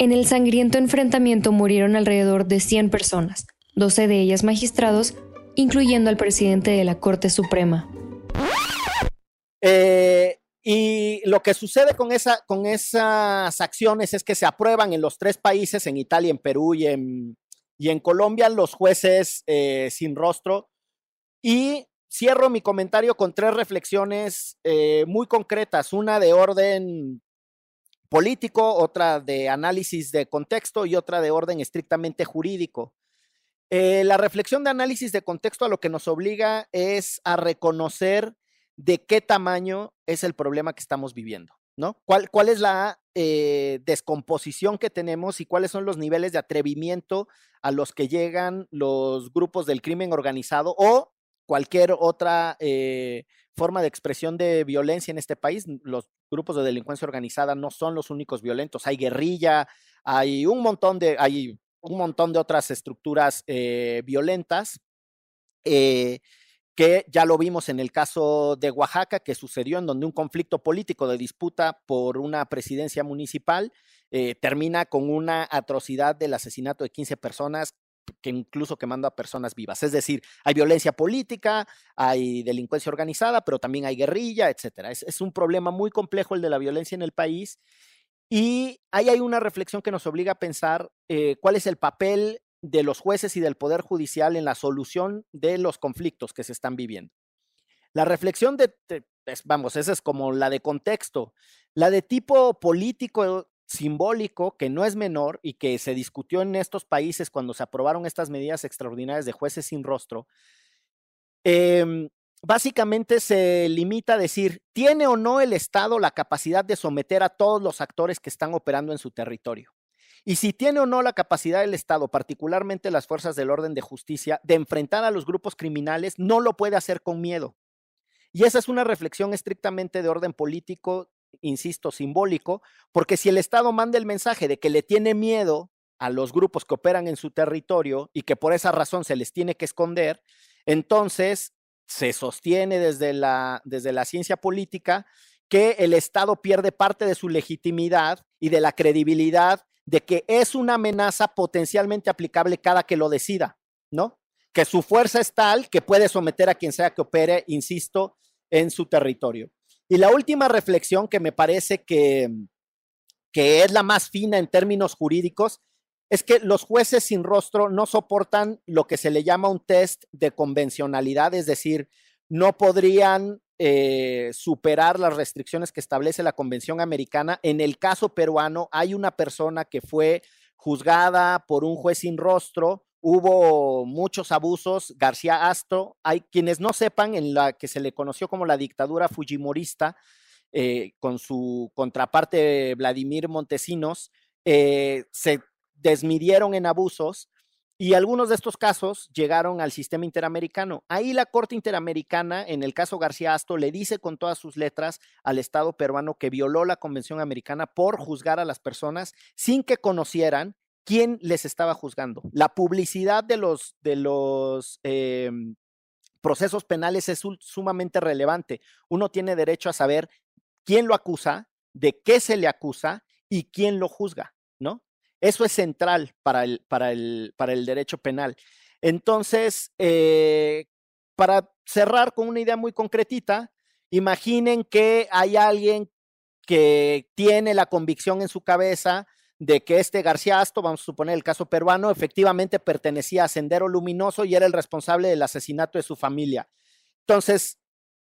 En el sangriento enfrentamiento murieron alrededor de 100 personas, 12 de ellas magistrados, incluyendo al presidente de la Corte Suprema.
Eh, y lo que sucede con, esa, con esas acciones es que se aprueban en los tres países, en Italia, en Perú y en, y en Colombia, los jueces eh, sin rostro. Y cierro mi comentario con tres reflexiones eh, muy concretas, una de orden político, otra de análisis de contexto y otra de orden estrictamente jurídico. Eh, la reflexión de análisis de contexto a lo que nos obliga es a reconocer de qué tamaño es el problema que estamos viviendo, ¿no? ¿Cuál, cuál es la eh, descomposición que tenemos y cuáles son los niveles de atrevimiento a los que llegan los grupos del crimen organizado o cualquier otra eh, forma de expresión de violencia en este país. Los grupos de delincuencia organizada no son los únicos violentos. Hay guerrilla, hay un montón de, hay un montón de otras estructuras eh, violentas. Eh, que ya lo vimos en el caso de Oaxaca, que sucedió en donde un conflicto político de disputa por una presidencia municipal eh, termina con una atrocidad del asesinato de 15 personas que incluso quemando a personas vivas. Es decir, hay violencia política, hay delincuencia organizada, pero también hay guerrilla, etcétera. Es, un problema muy complejo el de la violencia en el país. Y ahí hay una reflexión que nos obliga a pensar eh, cuál es el papel de los jueces y del Poder Judicial en la solución de los conflictos que se están viviendo. La reflexión de, vamos, esa es como la de contexto. La de tipo político simbólico que no es menor y que se discutió en estos países cuando se aprobaron estas medidas extraordinarias de jueces sin rostro, em, básicamente se limita a decir, ¿tiene o no el Estado la capacidad de someter a todos los actores que están operando en su territorio? Y si tiene o no la capacidad del Estado, particularmente las fuerzas del orden de justicia, de enfrentar a los grupos criminales, no lo puede hacer con miedo. Y esa es una reflexión estrictamente de orden político insisto, simbólico, porque si el Estado manda el mensaje de que le tiene miedo a los grupos que operan en su territorio y que por esa razón se les tiene que esconder, entonces se sostiene desde la, desde la ciencia política que el Estado pierde parte de su legitimidad y de la credibilidad de que es una amenaza potencialmente aplicable cada que lo decida, ¿no? Que su fuerza es tal que puede someter a quien sea que opere, insisto, en su territorio. Y la última reflexión que me parece que, que es la más fina en términos jurídicos es que los jueces sin rostro no soportan lo que se le llama un test de convencionalidad, es decir, no podrían eh, superar las restricciones que establece la Convención Americana. En el caso peruano hay una persona que fue juzgada por un juez sin rostro hubo muchos abusos. García Astro, hay quienes no sepan, en la que se le conoció como la dictadura fujimorista, eh, con su contraparte Vladimir Montesinos, eh, se desmidieron en abusos y algunos de estos casos llegaron al sistema interamericano. Ahí la Corte Interamericana, en el caso García Astro, le dice con todas sus letras al Estado peruano que violó la Convención Americana por juzgar a las personas sin que conocieran quién les estaba juzgando. La publicidad de los, de los em, procesos penales es sumamente relevante. Uno tiene derecho a saber quién lo acusa, de qué se le acusa y quién lo juzga, ¿no? Eso es central para el, para el, para el derecho penal. Entonces, eh, para cerrar con una idea muy concretita, imaginen que hay alguien que tiene la convicción en su cabeza de que este García Asto, vamos a suponer el caso peruano, efectivamente pertenecía a Sendero Luminoso y era el responsable del asesinato de su familia. Entonces,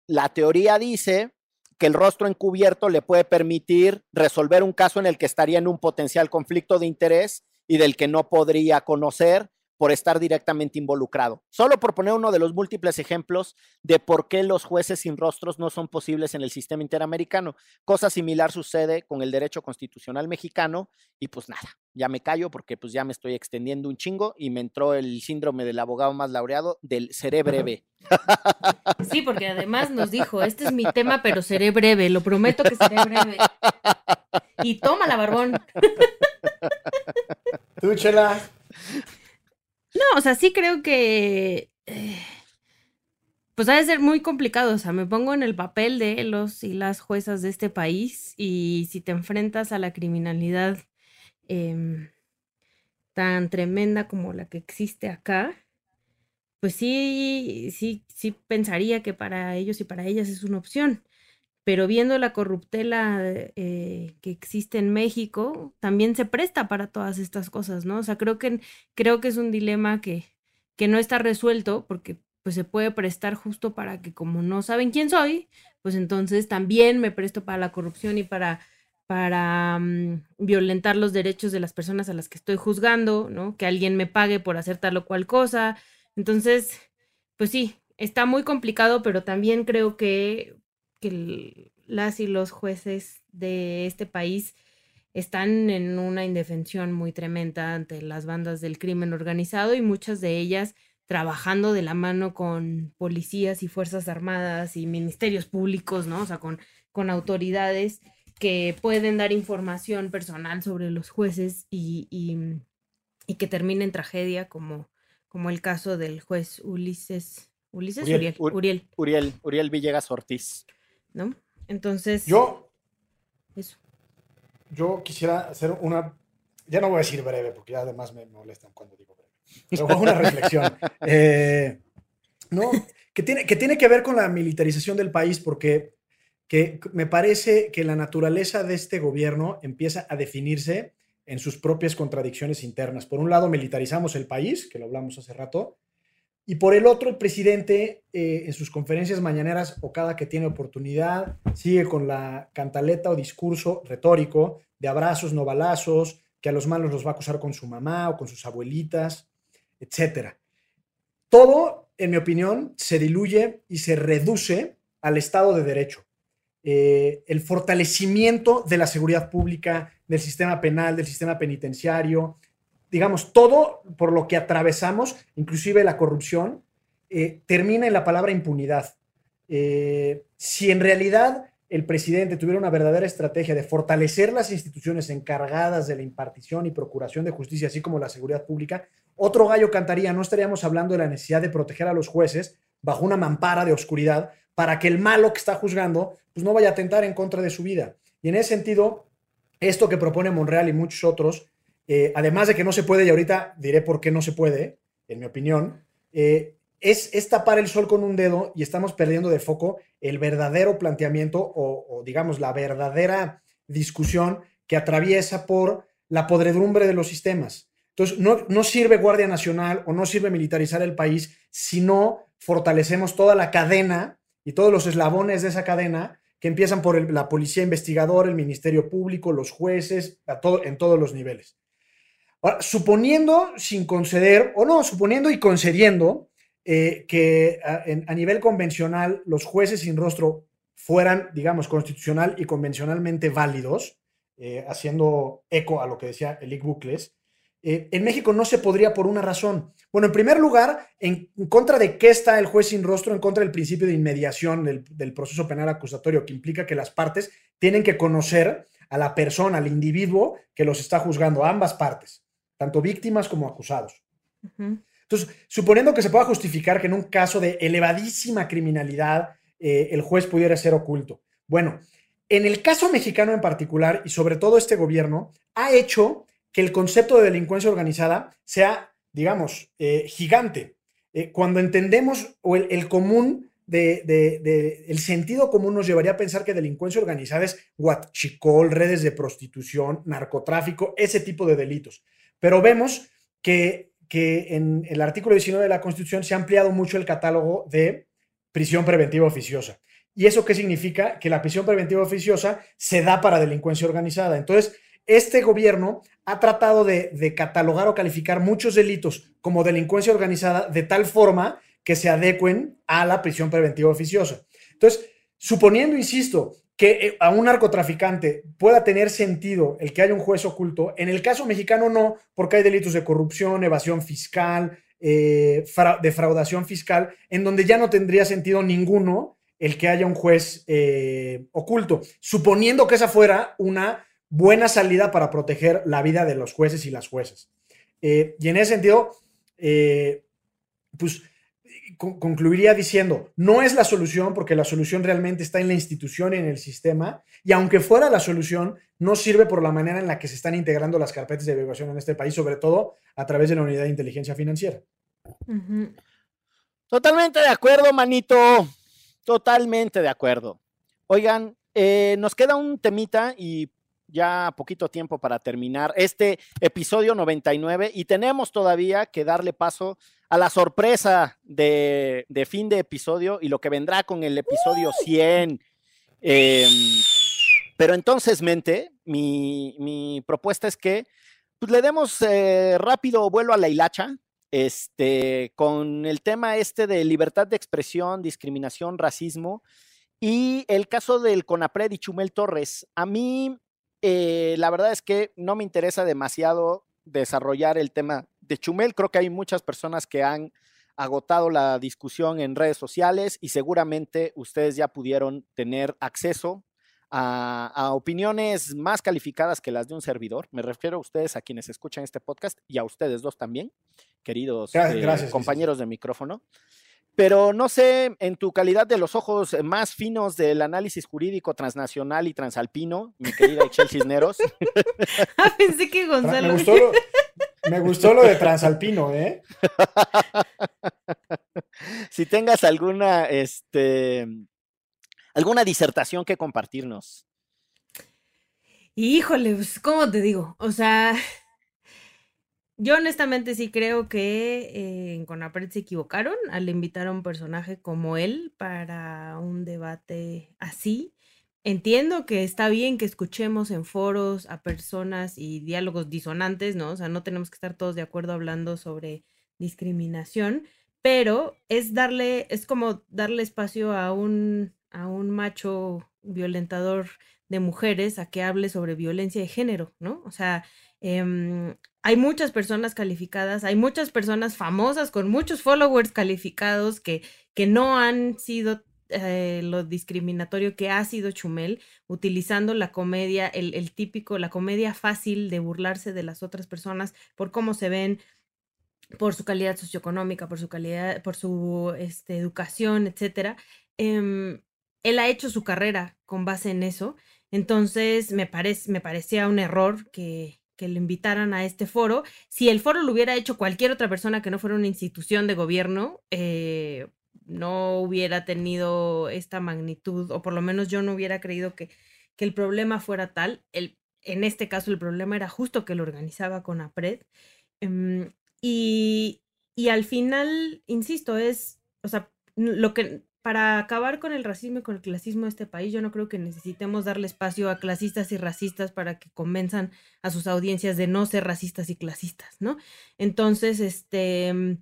la teoría dice que el rostro encubierto le puede permitir resolver un caso en el que estaría en un potencial conflicto de interés y del que no podría conocer por estar directamente involucrado. Solo por poner uno de los múltiples ejemplos de por qué los jueces sin rostros no son posibles en el sistema interamericano. Cosa similar sucede con el derecho constitucional mexicano y pues nada, ya me callo porque pues ya me estoy extendiendo un chingo y me entró el síndrome del abogado más laureado del seré breve.
Sí, porque además nos dijo, este es mi (laughs) tema, pero seré breve, lo prometo que seré breve. Y toma la barbón.
Tú, Chela.
No, o sea, sí creo que. eh, pues ha de ser muy complicado. O sea, me pongo en el papel de los y las juezas de este país. Y si te enfrentas a la criminalidad em, tan tremenda como la que existe acá, pues sí, sí, sí pensaría que para ellos y para ellas es una opción. Pero viendo la corruptela eh, que existe en México, también se presta para todas estas cosas, ¿no? O sea, creo que, creo que es un dilema que, que no está resuelto porque pues se puede prestar justo para que como no saben quién soy, pues entonces también me presto para la corrupción y para, para mm, violentar los derechos de las personas a las que estoy juzgando, ¿no? Que alguien me pague por hacer tal o cual cosa. Entonces, pues sí, está muy complicado, pero también creo que, que el- las y los jueces de este país están en una indefensión muy tremenda ante las bandas del crimen organizado y muchas de ellas trabajando de la mano con policías y fuerzas armadas y ministerios públicos, ¿no? O sea, con, con autoridades que pueden dar información personal sobre los jueces y, y- y que termine en tragedia, como, como el caso del juez Ulises, Ulises
Uriel,
Uriel,
Ur-
Uriel,
Uriel, Uriel Villegas Ortiz.
¿No? Entonces,
Yo,
eso.
yo quisiera hacer una. Ya no voy a decir breve, porque ya además me molestan cuando digo breve. Pero una reflexión. (laughs) Eh, no, que tiene, que tiene que ver con la militarización del país, porque que me parece que la naturaleza de este gobierno empieza a definirse en sus propias contradicciones internas. Por un lado, militarizamos el país, que lo hablamos hace rato, y por el otro, el presidente eh, en sus conferencias mañaneras o cada que tiene oportunidad sigue con la cantaleta o discurso retórico de abrazos, no balazos, que a los malos los va a acusar con su mamá o con sus abuelitas, etcétera. Todo, en mi opinión, se diluye y se reduce al Estado de Derecho. Eh, el fortalecimiento de la seguridad pública, del sistema penal, del sistema penitenciario, digamos, todo por lo que atravesamos, inclusive la corrupción, eh, termina en la palabra impunidad. Eh, si en realidad el presidente tuviera una verdadera estrategia de fortalecer las instituciones encargadas de la impartición y procuración de justicia, así como la seguridad pública, otro gallo cantaría, no estaríamos hablando de la necesidad de proteger a los jueces bajo una mampara de oscuridad para que el malo que está juzgando pues no vaya a atentar en contra de su vida. Y en ese sentido, esto que propone Monreal y muchos otros, eh, además de que no se puede, y ahorita diré por qué no se puede, en mi opinión, eh, es, tapar el sol con un dedo y estamos perdiendo de foco el verdadero planteamiento o, digamos, la verdadera discusión que atraviesa por la podredumbre de los sistemas. Entonces, no, no sirve Guardia Nacional o no sirve militarizar el país si no fortalecemos toda la cadena y todos los eslabones de esa cadena que empiezan por la policía investigadora, el Ministerio Público, los jueces, a todo, en todos los niveles. Ahora, suponiendo, sin conceder, o no, suponiendo y concediendo eh, que a, nivel convencional los jueces sin rostro fueran, digamos, constitucional y convencionalmente válidos, eh, haciendo eco a lo que decía Elic Bucles, eh, en México no se podría por una razón. Bueno, en primer lugar, en, contra de qué está el juez sin rostro, en contra del principio de inmediación del, del proceso penal acusatorio, que implica que las partes tienen que conocer a la persona, al individuo que los está juzgando, a ambas partes, tanto víctimas como acusados. Uh -huh. Entonces, suponiendo que se pueda justificar que en un caso de elevadísima criminalidad eh, el juez pudiera ser oculto. Bueno, en el caso mexicano en particular, y sobre todo este gobierno, ha hecho que el concepto de delincuencia organizada sea, digamos, eh, gigante. Eh, cuando entendemos o el, el común de, de, de, el sentido común nos llevaría a pensar que delincuencia organizada es guachicol, redes de prostitución, narcotráfico, ese tipo de delitos. Pero vemos que, que en el artículo 19 de la Constitución se ha ampliado mucho el catálogo de prisión preventiva oficiosa. ¿Y eso qué significa? Que la prisión preventiva oficiosa se da para delincuencia organizada. Entonces, este gobierno ha tratado de, catalogar o calificar muchos delitos como delincuencia organizada de tal forma que se adecuen a la prisión preventiva oficiosa. Entonces, suponiendo, insisto, que eh, a un narcotraficante pueda tener sentido el que haya un juez oculto, en el caso mexicano no, porque hay delitos de corrupción, evasión fiscal, eh, defraudación fiscal, en donde ya no tendría sentido ninguno el que haya un juez eh, oculto, suponiendo que esa fuera una buena salida para proteger la vida de los jueces y las jueces. y en ese sentido, pues concluiría diciendo, no es la solución porque la solución realmente está en la institución y en el sistema, y aunque fuera la solución, no sirve por la manera en la que se están integrando las carpetas de evaluación en este país, sobre todo a través de la unidad de inteligencia financiera.
Totalmente de acuerdo, manito. Totalmente de acuerdo. Oigan, eh, nos queda un temita y ya poquito tiempo para terminar este episodio 99 y tenemos todavía que darle paso a la sorpresa de, fin de episodio y lo que vendrá con el episodio 100. Em, pero entonces, mente, mi, propuesta es que pues, le demos eh, rápido vuelo a la hilacha, este, con el tema este de libertad de expresión, discriminación, racismo y el caso del Conapred y Chumel Torres. A mí, eh, la verdad es que no me interesa demasiado desarrollar el tema de Chumel. Creo que hay muchas personas que han agotado la discusión en redes sociales y seguramente ustedes ya pudieron tener acceso a, opiniones más calificadas que las de un servidor. Me refiero a ustedes, a quienes escuchan este podcast y a ustedes dos también, queridos eh, compañeros de micrófono. Pero no sé, en tu calidad de los ojos más finos del análisis jurídico transnacional y transalpino, mi querida Cisneros. (laughs)
ah, pensé que Gonzalo.
Me gustó, lo, me gustó lo de transalpino, ¿eh? (laughs)
si tengas alguna, este, alguna disertación que compartirnos.
Híjole, pues, ¿cómo te digo? O sea, yo honestamente sí creo que eh, en Conapred se equivocaron al invitar a un personaje como él para un debate así. Entiendo que está bien que escuchemos en foros a personas y diálogos disonantes, ¿no? O sea, no tenemos que estar todos de acuerdo hablando sobre discriminación, pero es darle, es como darle espacio a un, a un macho violentador de mujeres a que hable sobre violencia de género, ¿no? O sea, Em, hay muchas personas calificadas, hay muchas personas famosas con muchos followers calificados que, que no han sido eh, lo discriminatorio que ha sido Chumel, utilizando la comedia, el, típico, la comedia fácil de burlarse de las otras personas por cómo se ven, por su calidad socioeconómica, por su calidad, por su este, educación, etcétera. Em, él ha hecho su carrera con base en eso. Entonces, me, parece, me parecía un error que, que lo invitaran a este foro. Si el foro lo hubiera hecho cualquier otra persona que no fuera una institución de gobierno, eh, no hubiera tenido esta magnitud, o por lo menos yo no hubiera creído que, que el problema fuera tal. El, en este caso, el problema era justo que lo organizaba con APRED. Em, y, y al final, insisto, es, o sea, lo que para acabar con el racismo y con el clasismo de este país, yo no creo que necesitemos darle espacio a clasistas y racistas para que convenzan a sus audiencias de no ser racistas y clasistas, ¿no? Entonces, este, mm,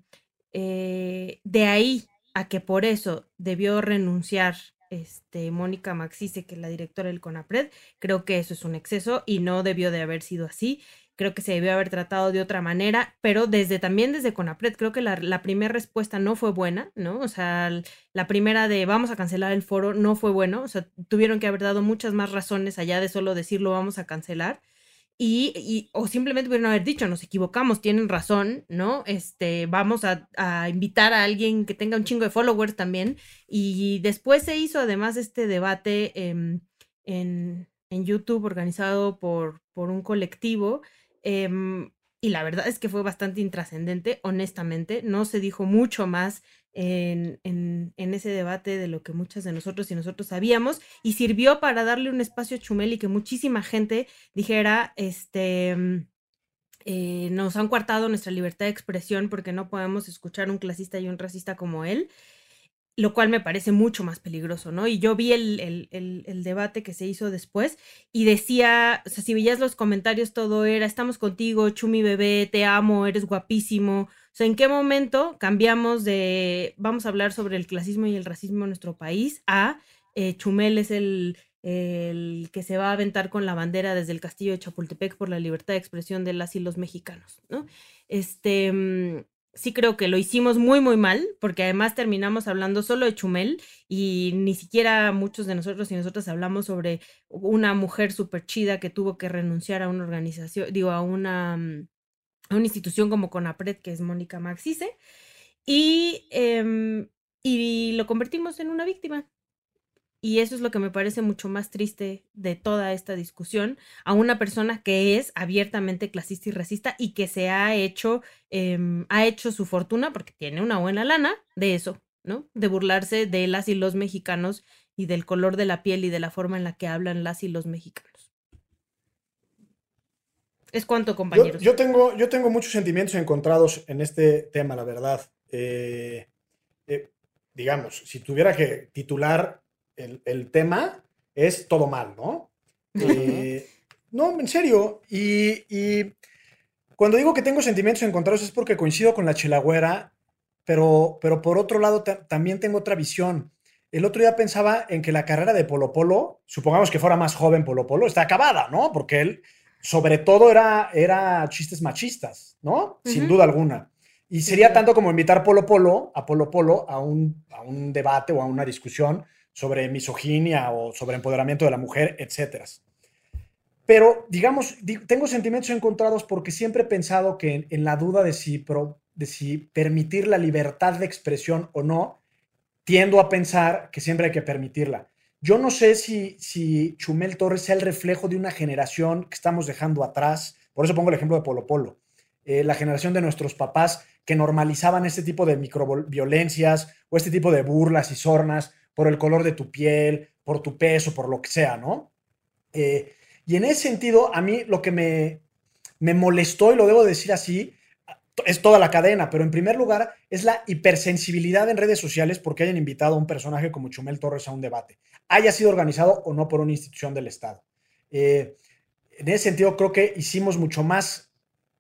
eh, de ahí a que por eso debió renunciar este, Mónica Maxice, que es la directora del CONAPRED, creo que eso es un exceso y no debió de haber sido así creo que se debió haber tratado de otra manera, pero desde también desde Conapred, creo que la, primera respuesta no fue buena, ¿no? O sea, la primera de vamos a cancelar el foro no fue bueno, o sea, tuvieron que haber dado muchas más razones allá de solo decirlo vamos a cancelar. Y, o simplemente pudieron haber dicho, nos equivocamos, tienen razón, ¿no? Este, vamos a, invitar a alguien que tenga un chingo de followers también. Y después se hizo además este debate en, en, YouTube organizado por, por un colectivo Em, y la verdad es que fue bastante intrascendente, honestamente. No se dijo mucho más en, ese debate de lo que muchas de nosotros y nosotros sabíamos y sirvió para darle un espacio a Chumel y que muchísima gente dijera, este, mm, eh, nos han coartado nuestra libertad de expresión porque no podemos escuchar un clasista y un racista como él. lo cual me parece mucho más peligroso, ¿no? Y yo vi el, debate que se hizo después y decía, o sea, si veías los comentarios, todo era, estamos contigo, Chumi bebé, te amo, eres guapísimo. O sea, ¿en qué momento cambiamos de, vamos a hablar sobre el clasismo y el racismo en nuestro país, a eh, Chumel es el, el que se va a aventar con la bandera desde el castillo de Chapultepec por la libertad de expresión de las y los mexicanos, ¿no? Este mm, sí creo que lo hicimos muy, muy mal, porque además terminamos hablando solo de Chumel y ni siquiera muchos de nosotros y nosotras hablamos sobre una mujer súper chida que tuvo que renunciar a una organización, digo, a una, mm, una institución como CONAPRED, que es Mónica Maxice, y, em, y lo convertimos en una víctima. Y eso es lo que me parece mucho más triste de toda esta discusión, a una persona que es abiertamente clasista y racista y que se ha hecho, em, ha hecho su fortuna, porque tiene una buena lana, de eso, ¿no? De burlarse de las y los mexicanos y del color de la piel y de la forma en la que hablan las y los mexicanos. Es cuanto, compañeros.
Yo, tengo, yo tengo muchos sentimientos encontrados en este tema, la verdad. Eh, eh, digamos, si tuviera que titular el, tema es todo mal, ¿no? Eh, no, en serio. Y, cuando digo que tengo sentimientos encontrados es porque coincido con la chelagüera, pero, pero por otro lado también tengo otra visión. El otro día pensaba en que la carrera de Polo Polo, supongamos que fuera más joven Polo Polo, está acabada, ¿no? Porque él, sobre todo, era, era chistes machistas, ¿no? Sin duda alguna. Y sería tanto como invitar Polo Polo a Polo Polo a un, a un debate o a una discusión sobre misoginia o sobre empoderamiento de la mujer, etc. Pero, digamos, tengo sentimientos encontrados porque siempre he pensado que en, la duda de si, de si permitir la libertad de expresión o no, tiendo a pensar que siempre hay que permitirla. Yo no sé si, si Chumel Torres sea el reflejo de una generación que estamos dejando atrás. Por eso pongo el ejemplo de Polo Polo. Eh, la generación de nuestros papás que normalizaban este tipo de microviolencias o este tipo de burlas y sornas por el color de tu piel, por tu peso, por lo que sea, ¿no? Eh, y en ese sentido, a mí lo que me, me molestó, y lo debo decir así, es toda la cadena, pero en primer lugar es la hipersensibilidad en redes sociales porque hayan invitado a un personaje como Chumel Torres a un debate, haya sido organizado o no por una institución del Estado. Eh, en ese sentido, creo que hicimos mucho más,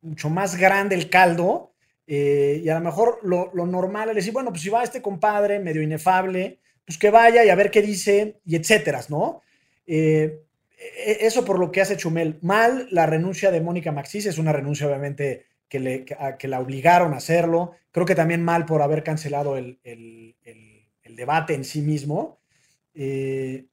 mucho más grande el caldo eh, y a lo mejor lo, lo, normal es decir, bueno, pues si va este compadre medio inefable, pues que vaya y a ver qué dice y etcétera, ¿no? Eh, e, eso por lo que hace Chumel. Mal la renuncia de Mónica Maxis, es una renuncia obviamente que, le, que, la obligaron a hacerlo. Creo que también mal por haber cancelado el, debate en sí mismo. Eh,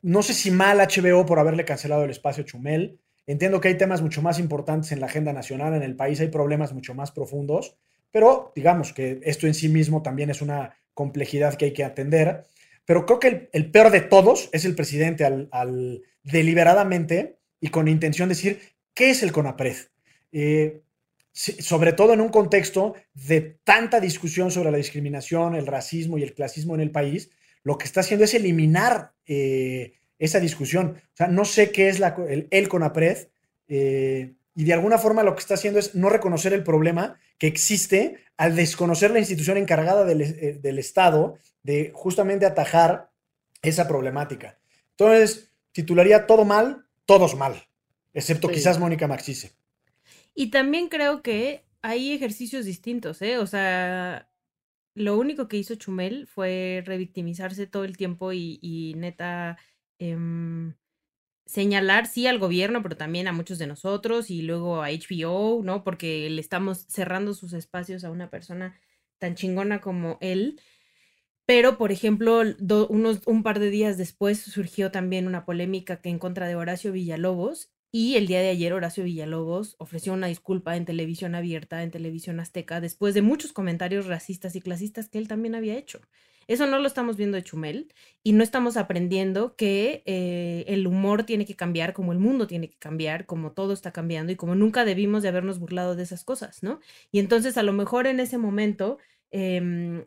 no sé si mal HBO por haberle cancelado el espacio Chumel. Entiendo que hay temas mucho más importantes en la agenda nacional, en el país hay problemas mucho más profundos, pero digamos que esto en sí mismo también es una complejidad que hay que atender. Pero creo que el, peor de todos es el presidente al, deliberadamente y con intención de decir qué es el CONAPRED. Eh, sobre todo en un contexto de tanta discusión sobre la discriminación, el racismo y el clasismo en el país, lo que está haciendo es eliminar eh, esa discusión. O sea, no sé qué es la, el, CONAPRED eh, y de alguna forma lo que está haciendo es no reconocer el problema que existe al desconocer la institución encargada del, eh, Estado de justamente atajar esa problemática. Entonces, titularía todo mal, todos mal, excepto quizás Mónica Marchise.
Y también creo que hay ejercicios distintos, ¿eh? O sea, lo único que hizo Chumel fue revictimizarse todo el tiempo y, neta em, señalar sí al gobierno, pero también a muchos de nosotros y luego a HBO, ¿no? Porque le estamos cerrando sus espacios a una persona tan chingona como él. Pero, por ejemplo, unos, un par de días después surgió también una polémica que en contra de Horacio Villalobos y el día de ayer Horacio Villalobos ofreció una disculpa en televisión abierta, en televisión azteca, después de muchos comentarios racistas y clasistas que él también había hecho. Eso no lo estamos viendo de Chumel y no estamos aprendiendo que eh, el humor tiene que cambiar, como el mundo tiene que cambiar, como todo está cambiando y como nunca debimos de habernos burlado de esas cosas, ¿no? Y entonces a lo mejor en ese momento em,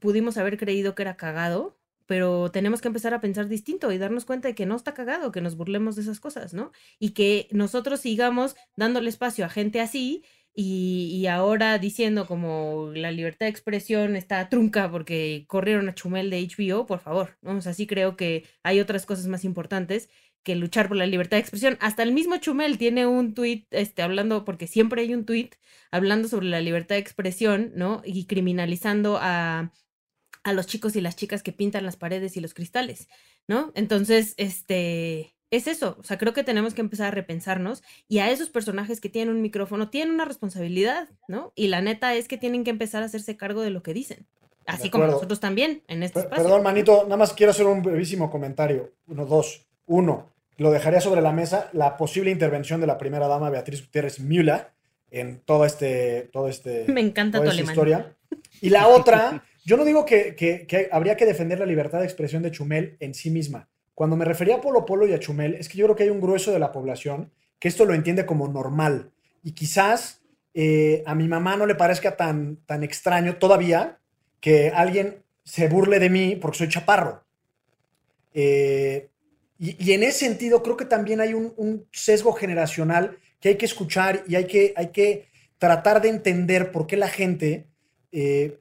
pudimos haber creído que era cagado, pero tenemos que empezar a pensar distinto y darnos cuenta de que no está cagado que nos burlemos de esas cosas, ¿no? Y que nosotros sigamos dándole espacio a gente así y, ahora diciendo como la libertad de expresión está trunca porque corrieron a Chumel de HBO, por favor, ¿no? O sea, sí creo que hay otras cosas más importantes que luchar por la libertad de expresión. Hasta el mismo Chumel tiene un tuit este, hablando, porque siempre hay un tuit hablando sobre la libertad de expresión, ¿no? Y criminalizando a, a los chicos y las chicas que pintan las paredes y los cristales, ¿no? Entonces, este, es eso, o sea, creo que tenemos que empezar a repensarnos y a esos personajes que tienen un micrófono tienen una responsabilidad, ¿no? Y la neta es que tienen que empezar a hacerse cargo de lo que dicen, así como nosotros también en este espacio.
Perdón, manito, nada más quiero hacer un brevísimo comentario. Uno, dos. Uno, lo dejaría sobre la mesa la posible intervención de la primera dama Beatriz Gutiérrez Müller en todo este, todo este,
Me encanta
toda historia. Y la otra, (laughs) yo no digo que, que habría que defender la libertad de expresión de Chumel en sí misma cuando me refería a Polo Polo y a Chumel, es que yo creo que hay un grueso de la población que esto lo entiende como normal. Y quizás eh, a mi mamá no le parezca tan, tan extraño todavía que alguien se burle de mí porque soy chaparro. Eh, y, en ese sentido creo que también hay un, sesgo generacional que hay que escuchar y hay que, hay que tratar de entender por qué la gente eh,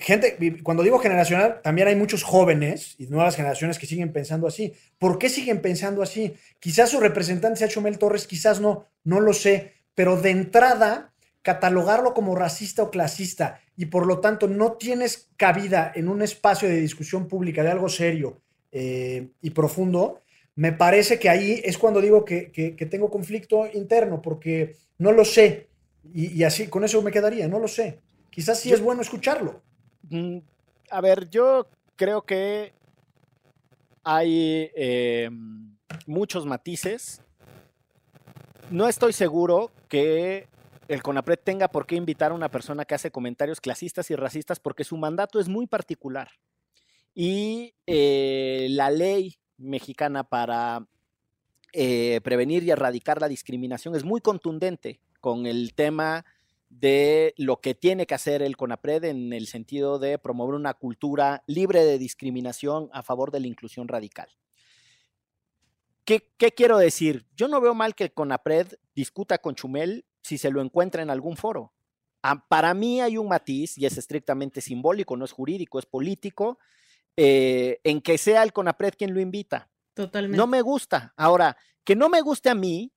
gente, cuando digo generacional, también hay muchos jóvenes y nuevas generaciones que siguen pensando así. ¿Por qué siguen pensando así? Quizás su representante sea Chumel Torres, quizás no, no lo sé, pero de entrada, catalogarlo como racista o clasista y por lo tanto no tienes cabida en un espacio de discusión pública de algo serio eh, y profundo, me parece que ahí es cuando digo que, tengo conflicto interno, porque no lo sé. Y, así, con eso me quedaría, no lo sé. Quizás sí es bueno escucharlo.
Mm, a ver, yo creo que hay em, muchos matices. No estoy seguro que el CONAPRED tenga por qué invitar a una persona que hace comentarios clasistas y racistas porque su mandato es muy particular. Y eh, la ley mexicana para eh, prevenir y erradicar la discriminación es muy contundente con el tema de lo que tiene que hacer el CONAPRED en el sentido de promover una cultura libre de discriminación a favor de la inclusión radical. ¿Qué, quiero decir? Yo no veo mal que el CONAPRED discuta con Chumel si se lo encuentra en algún foro. Ah, para mí hay un matiz, y es estrictamente simbólico, no es jurídico, es político, eh, en que sea el CONAPRED quien lo invita.
Totalmente.
No me gusta. Ahora, que no me guste a mí,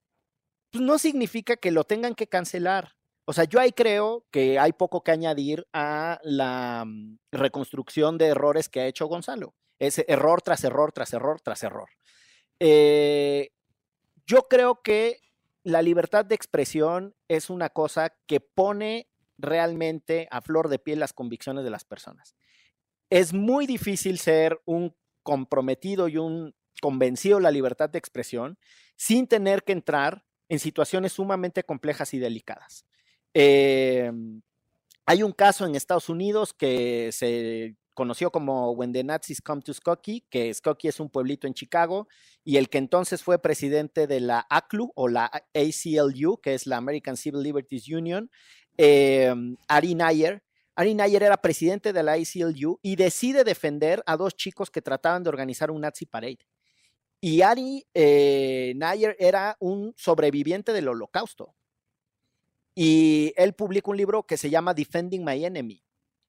pues no significa que lo tengan que cancelar. O sea, yo ahí creo que hay poco que añadir a la mm, reconstrucción de errores que ha hecho Gonzalo. Es error tras error, tras error, tras error. Eh, yo creo que la libertad de expresión es una cosa que pone realmente a flor de piel las convicciones de las personas. Es muy difícil ser un comprometido y un convencido de la libertad de expresión sin tener que entrar en situaciones sumamente complejas y delicadas. Em, hay un caso en Estados Unidos que se conoció como When the Nazis Come to Skokie, que Skokie es un pueblito en Chicago, y el que entonces fue presidente de la ACLU o la ACLU, que es la American Civil Liberties Union, eh, Ari Nayer. Ari Nayer era presidente de la ACLU y decide defender a dos chicos que trataban de organizar un Nazi Parade. Y Ari eh, Nayer era un sobreviviente del holocausto. Y él publica un libro que se llama Defending My Enemy.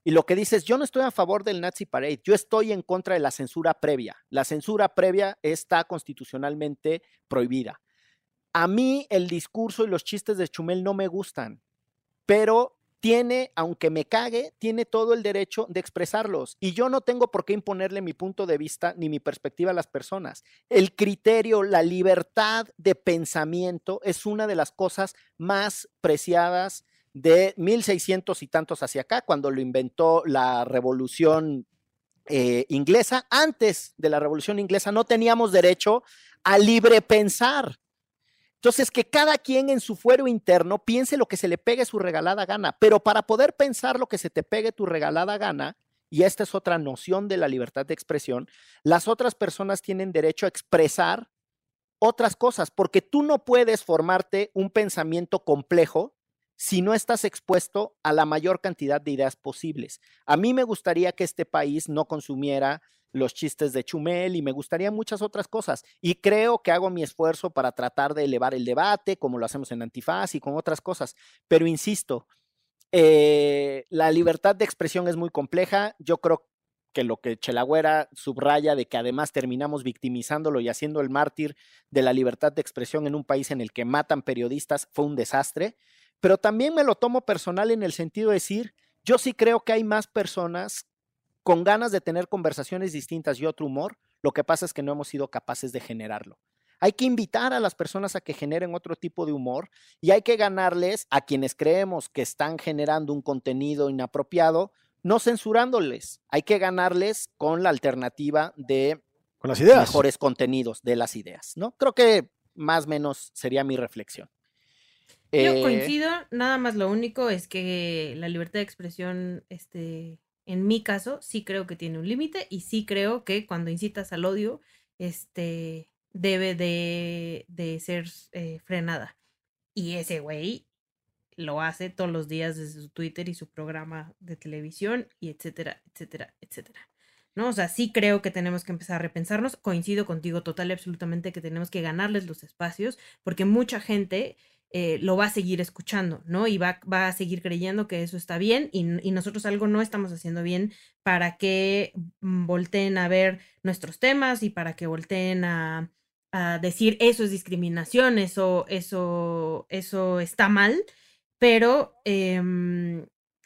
Y lo que dice es, yo no estoy a favor del Nazi Parade, yo estoy en contra de la censura previa. La censura previa está constitucionalmente prohibida. A mí el discurso y los chistes de Chumel no me gustan, pero tiene, aunque me cague, tiene todo el derecho de expresarlos. Y yo no tengo por qué imponerle mi punto de vista ni mi perspectiva a las personas. El criterio, la libertad de pensamiento es una de las cosas más preciadas de 1600 y tantos hacia acá, cuando lo inventó la revolución eh, inglesa. Antes de la revolución inglesa no teníamos derecho a libre pensar. Entonces, que cada quien en su fuero interno piense lo que se le pegue su regalada gana, pero para poder pensar lo que se te pegue tu regalada gana, y esta es otra noción de la libertad de expresión, las otras personas tienen derecho a expresar otras cosas, porque tú no puedes formarte un pensamiento complejo si no estás expuesto a la mayor cantidad de ideas posibles. A mí me gustaría que este país no consumiera los chistes de Chumel y me gustaría muchas otras cosas. Y creo que hago mi esfuerzo para tratar de elevar el debate, como lo hacemos en Antifaz y con otras cosas. Pero insisto, eh, la libertad de expresión es muy compleja. Yo creo que lo que Chelagüera subraya de que además terminamos victimizándolo y haciendo el mártir de la libertad de expresión en un país en el que matan periodistas fue un desastre. Pero también me lo tomo personal en el sentido de decir, yo sí creo que hay más personas con ganas de tener conversaciones distintas y otro humor, lo que pasa es que no hemos sido capaces de generarlo. Hay que invitar a las personas a que generen otro tipo de humor y hay que ganarles a quienes creemos que están generando un contenido inapropiado, no censurándoles. Hay que ganarles con la alternativa de
con las ideas.
mejores contenidos de las ideas, ¿no? Creo que más o menos sería mi reflexión.
Yo
Eh,
coincido, nada más lo único es que la libertad de expresión, este, en mi caso, sí creo que tiene un límite y sí creo que cuando incitas al odio, este, debe de, de ser eh, frenada. Y ese güey lo hace todos los días desde su Twitter y su programa de televisión y etcétera, etcétera, etcétera. ¿No? O sea, sí creo que tenemos que empezar a repensarnos. Coincido contigo total y absolutamente que tenemos que ganarles los espacios porque mucha gente eh, lo va a seguir escuchando, ¿no? Y va, va, a seguir creyendo que eso está bien y, y, nosotros algo no estamos haciendo bien para que mm, volteen a ver nuestros temas y para que volteen a, a decir eso es discriminación, eso, eso, eso está mal, pero eh,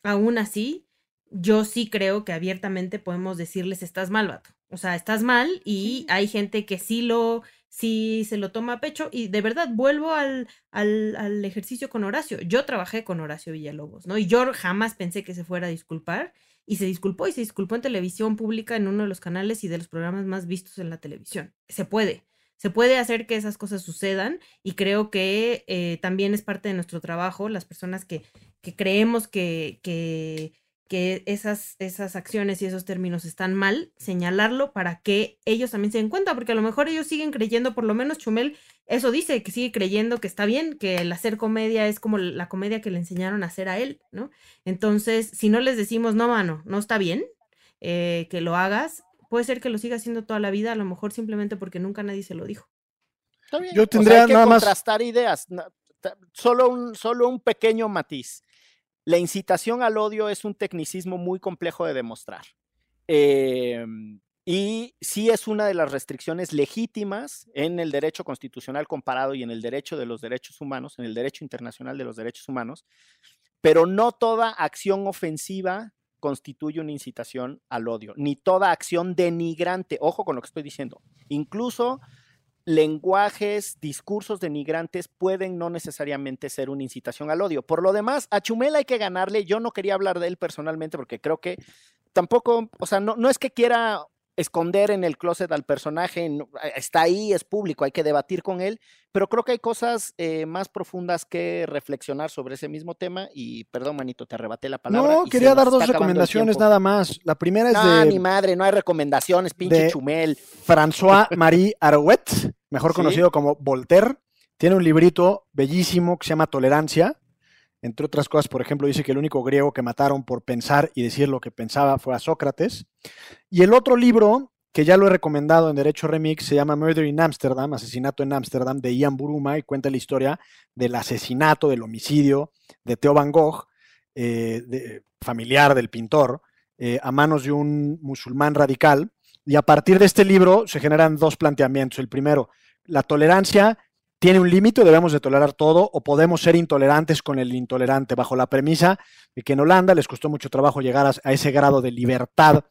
aún así, yo sí creo que abiertamente podemos decirles estás mal, vato. O sea, estás mal y hay gente que sí lo, sí se lo toma a pecho. Y de verdad, vuelvo al, al, al, ejercicio con Horacio. Yo trabajé con Horacio Villalobos, ¿no? Y yo jamás pensé que se fuera a disculpar. Y se disculpó y se disculpó en televisión pública en uno de los canales y de los programas más vistos en la televisión. Se puede. Se puede hacer que esas cosas sucedan y creo que eh, también es parte de nuestro trabajo, las personas que, que creemos que, que, que esas, esas acciones y esos términos están mal, señalarlo para que ellos también se den cuenta, porque a lo mejor ellos siguen creyendo, por lo menos Chumel, eso dice, que sigue creyendo que está bien, que el hacer comedia es como la comedia que le enseñaron a hacer a él, ¿no? Entonces, si no les decimos, no, mano, no está bien eh, que lo hagas, puede ser que lo siga haciendo toda la vida, a lo mejor simplemente porque nunca nadie se lo dijo.
Está bien. Yo tendría o sea, hay que nada contrastar más... ideas, solo un, solo un pequeño matiz. La incitación al odio es un tecnicismo muy complejo de demostrar. Eh, y sí es una de las restricciones legítimas en el derecho constitucional comparado y en el derecho de los derechos humanos, en el derecho internacional de los derechos humanos, pero no toda acción ofensiva constituye una incitación al odio, ni toda acción denigrante, ojo con lo que estoy diciendo, incluso lenguajes, discursos denigrantes pueden no necesariamente ser una incitación al odio. Por lo demás, a Chumel hay que ganarle, yo no quería hablar de él personalmente porque creo que tampoco, o sea, no, no es que quiera esconder en el closet al personaje, no, está ahí, es público, hay que debatir con él, pero creo que hay cosas eh, más profundas que reflexionar sobre ese mismo tema y perdón, manito, te arrebaté la palabra.
No, quería dar dos recomendaciones nada más. La primera es
no,
de...
ni madre, no hay recomendaciones, pinche chumel.
François-Marie (laughs) Arouet, mejor ¿Sí? conocido como Voltaire, tiene un librito bellísimo que se llama Tolerancia, entre otras cosas, por ejemplo, dice que el único griego que mataron por pensar y decir lo que pensaba fue a Sócrates. Y el otro libro, que ya lo he recomendado en Derecho Remix, se llama Murder in Amsterdam, Asesinato en Ámsterdam, de Ian Buruma, y cuenta la historia del asesinato, del homicidio de Theo Van Gogh, eh, familiar del pintor, eh, a manos de un musulmán radical. Y a partir de este libro se generan dos planteamientos. El primero, la tolerancia tiene un límite, debemos de tolerar todo o podemos ser intolerantes con el intolerante, bajo la premisa de que en Holanda les costó mucho trabajo llegar a, ese grado de libertad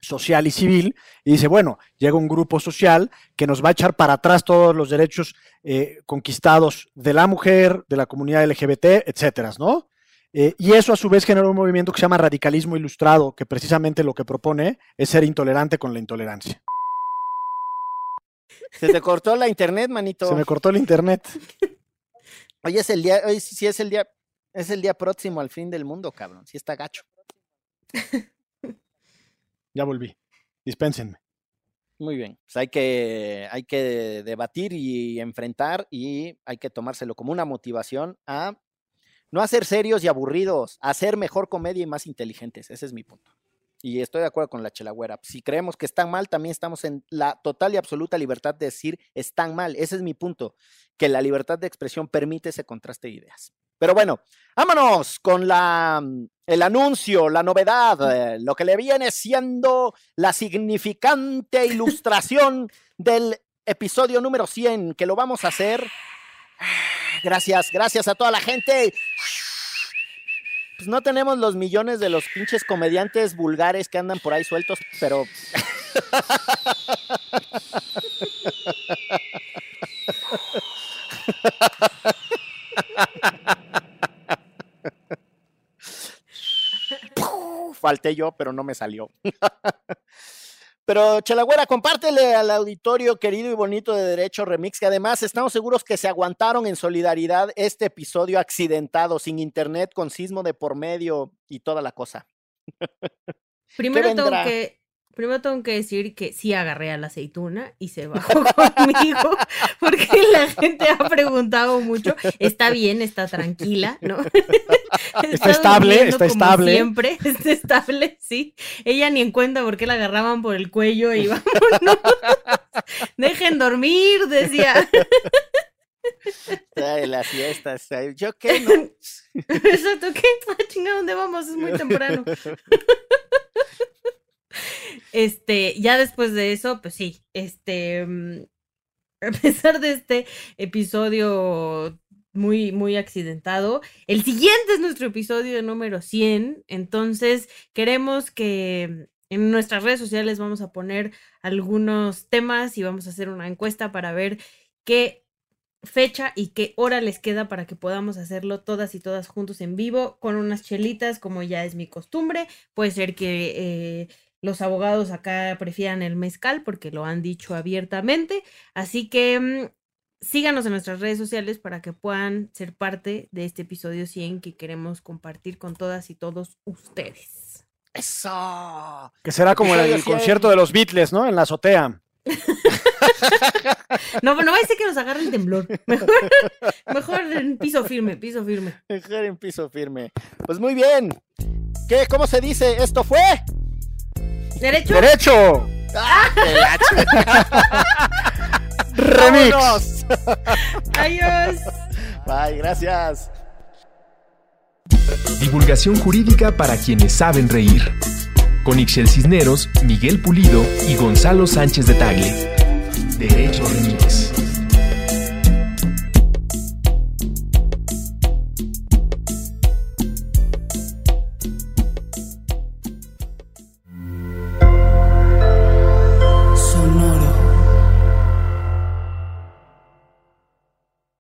social y civil, y dice, bueno, llega un grupo social que nos va a echar para atrás todos los derechos eh, conquistados de la mujer, de la comunidad LGBT, etcétera, ¿no? Eh, y eso a su vez generó un movimiento que se llama radicalismo ilustrado, que precisamente lo que propone es ser intolerante con la intolerancia.
Se te cortó la internet, manito.
Se me cortó el internet. (laughs)
Hoy es el día, hoy sí es el día, es el día próximo al fin del mundo, cabrón. Sí está gacho. (laughs)
ya volví. Dispénsenme.
Muy bien. Pues hay que, hay que debatir y enfrentar y hay que tomárselo como una motivación a no hacer serios y aburridos, a hacer mejor comedia y más inteligentes. Ese es mi punto. Y estoy de acuerdo con la chelagüera. Si creemos que están mal, también estamos en la total y absoluta libertad de decir están mal. Ese es mi punto, que la libertad de expresión permite ese contraste de ideas. Pero bueno, vámonos con la, el anuncio, la novedad, eh, lo que le viene siendo la significante ilustración (laughs) del episodio número 100, que lo vamos a hacer. Gracias, gracias a toda la gente pues no tenemos los millones de los pinches comediantes vulgares que andan por ahí sueltos, pero. (laughs) Falté yo, pero no me salió. (laughs) Pero Chelagüera, compártele al auditorio querido y bonito de Derecho Remix, que además estamos seguros que se aguantaron en solidaridad este episodio accidentado, sin internet, con sismo de por medio y toda la cosa. (laughs)
Primero tengo que Primero tengo que decir que sí agarré a la aceituna y se bajó (laughs) conmigo, porque la gente ha preguntado mucho. Está bien, está tranquila, ¿no? (laughs)
Está, estable, está estable.
Siempre, (laughs) está estable, sí. Ella ni en cuenta por qué la agarraban por el cuello y vámonos. Dejen dormir, decía.
las fiestas. ¿Yo qué? No?
Exacto, ¿qué? Ah, chinga, ¿dónde vamos? Es muy temprano. Este, ya después de eso, pues sí, este, mm, (laughs) a pesar de este episodio muy, muy accidentado, el siguiente es nuestro episodio número 100, entonces queremos que en nuestras redes sociales vamos a poner algunos temas y vamos a hacer una encuesta para ver qué fecha y qué hora les queda para que podamos hacerlo todas y todas juntos en vivo con unas chelitas como ya es mi costumbre. Puede ser que eh, los abogados acá prefieran el mezcal porque lo han dicho abiertamente. Así que mm, síganos en nuestras redes sociales para que puedan ser parte de este episodio 100 que queremos compartir con todas y todos ustedes.
Eso.
Que será como el, concierto de los Beatles, ¿no? En la azotea. (laughs)
no, no va a ser que nos agarre el temblor. (laughs) Mejor, mejor en piso firme, piso firme.
Mejor en piso firme. Pues muy bien. ¿Qué? ¿Cómo se dice? ¿Esto fue?
¿Derecho?
¡Derecho!
¡Ah! (laughs)
¡Remix!
Adiós.
Bye, gracias.
Divulgación jurídica para quienes saben reír. Con Ixel Cisneros, Miguel Pulido y Gonzalo Sánchez de Tagle. Derecho Remix.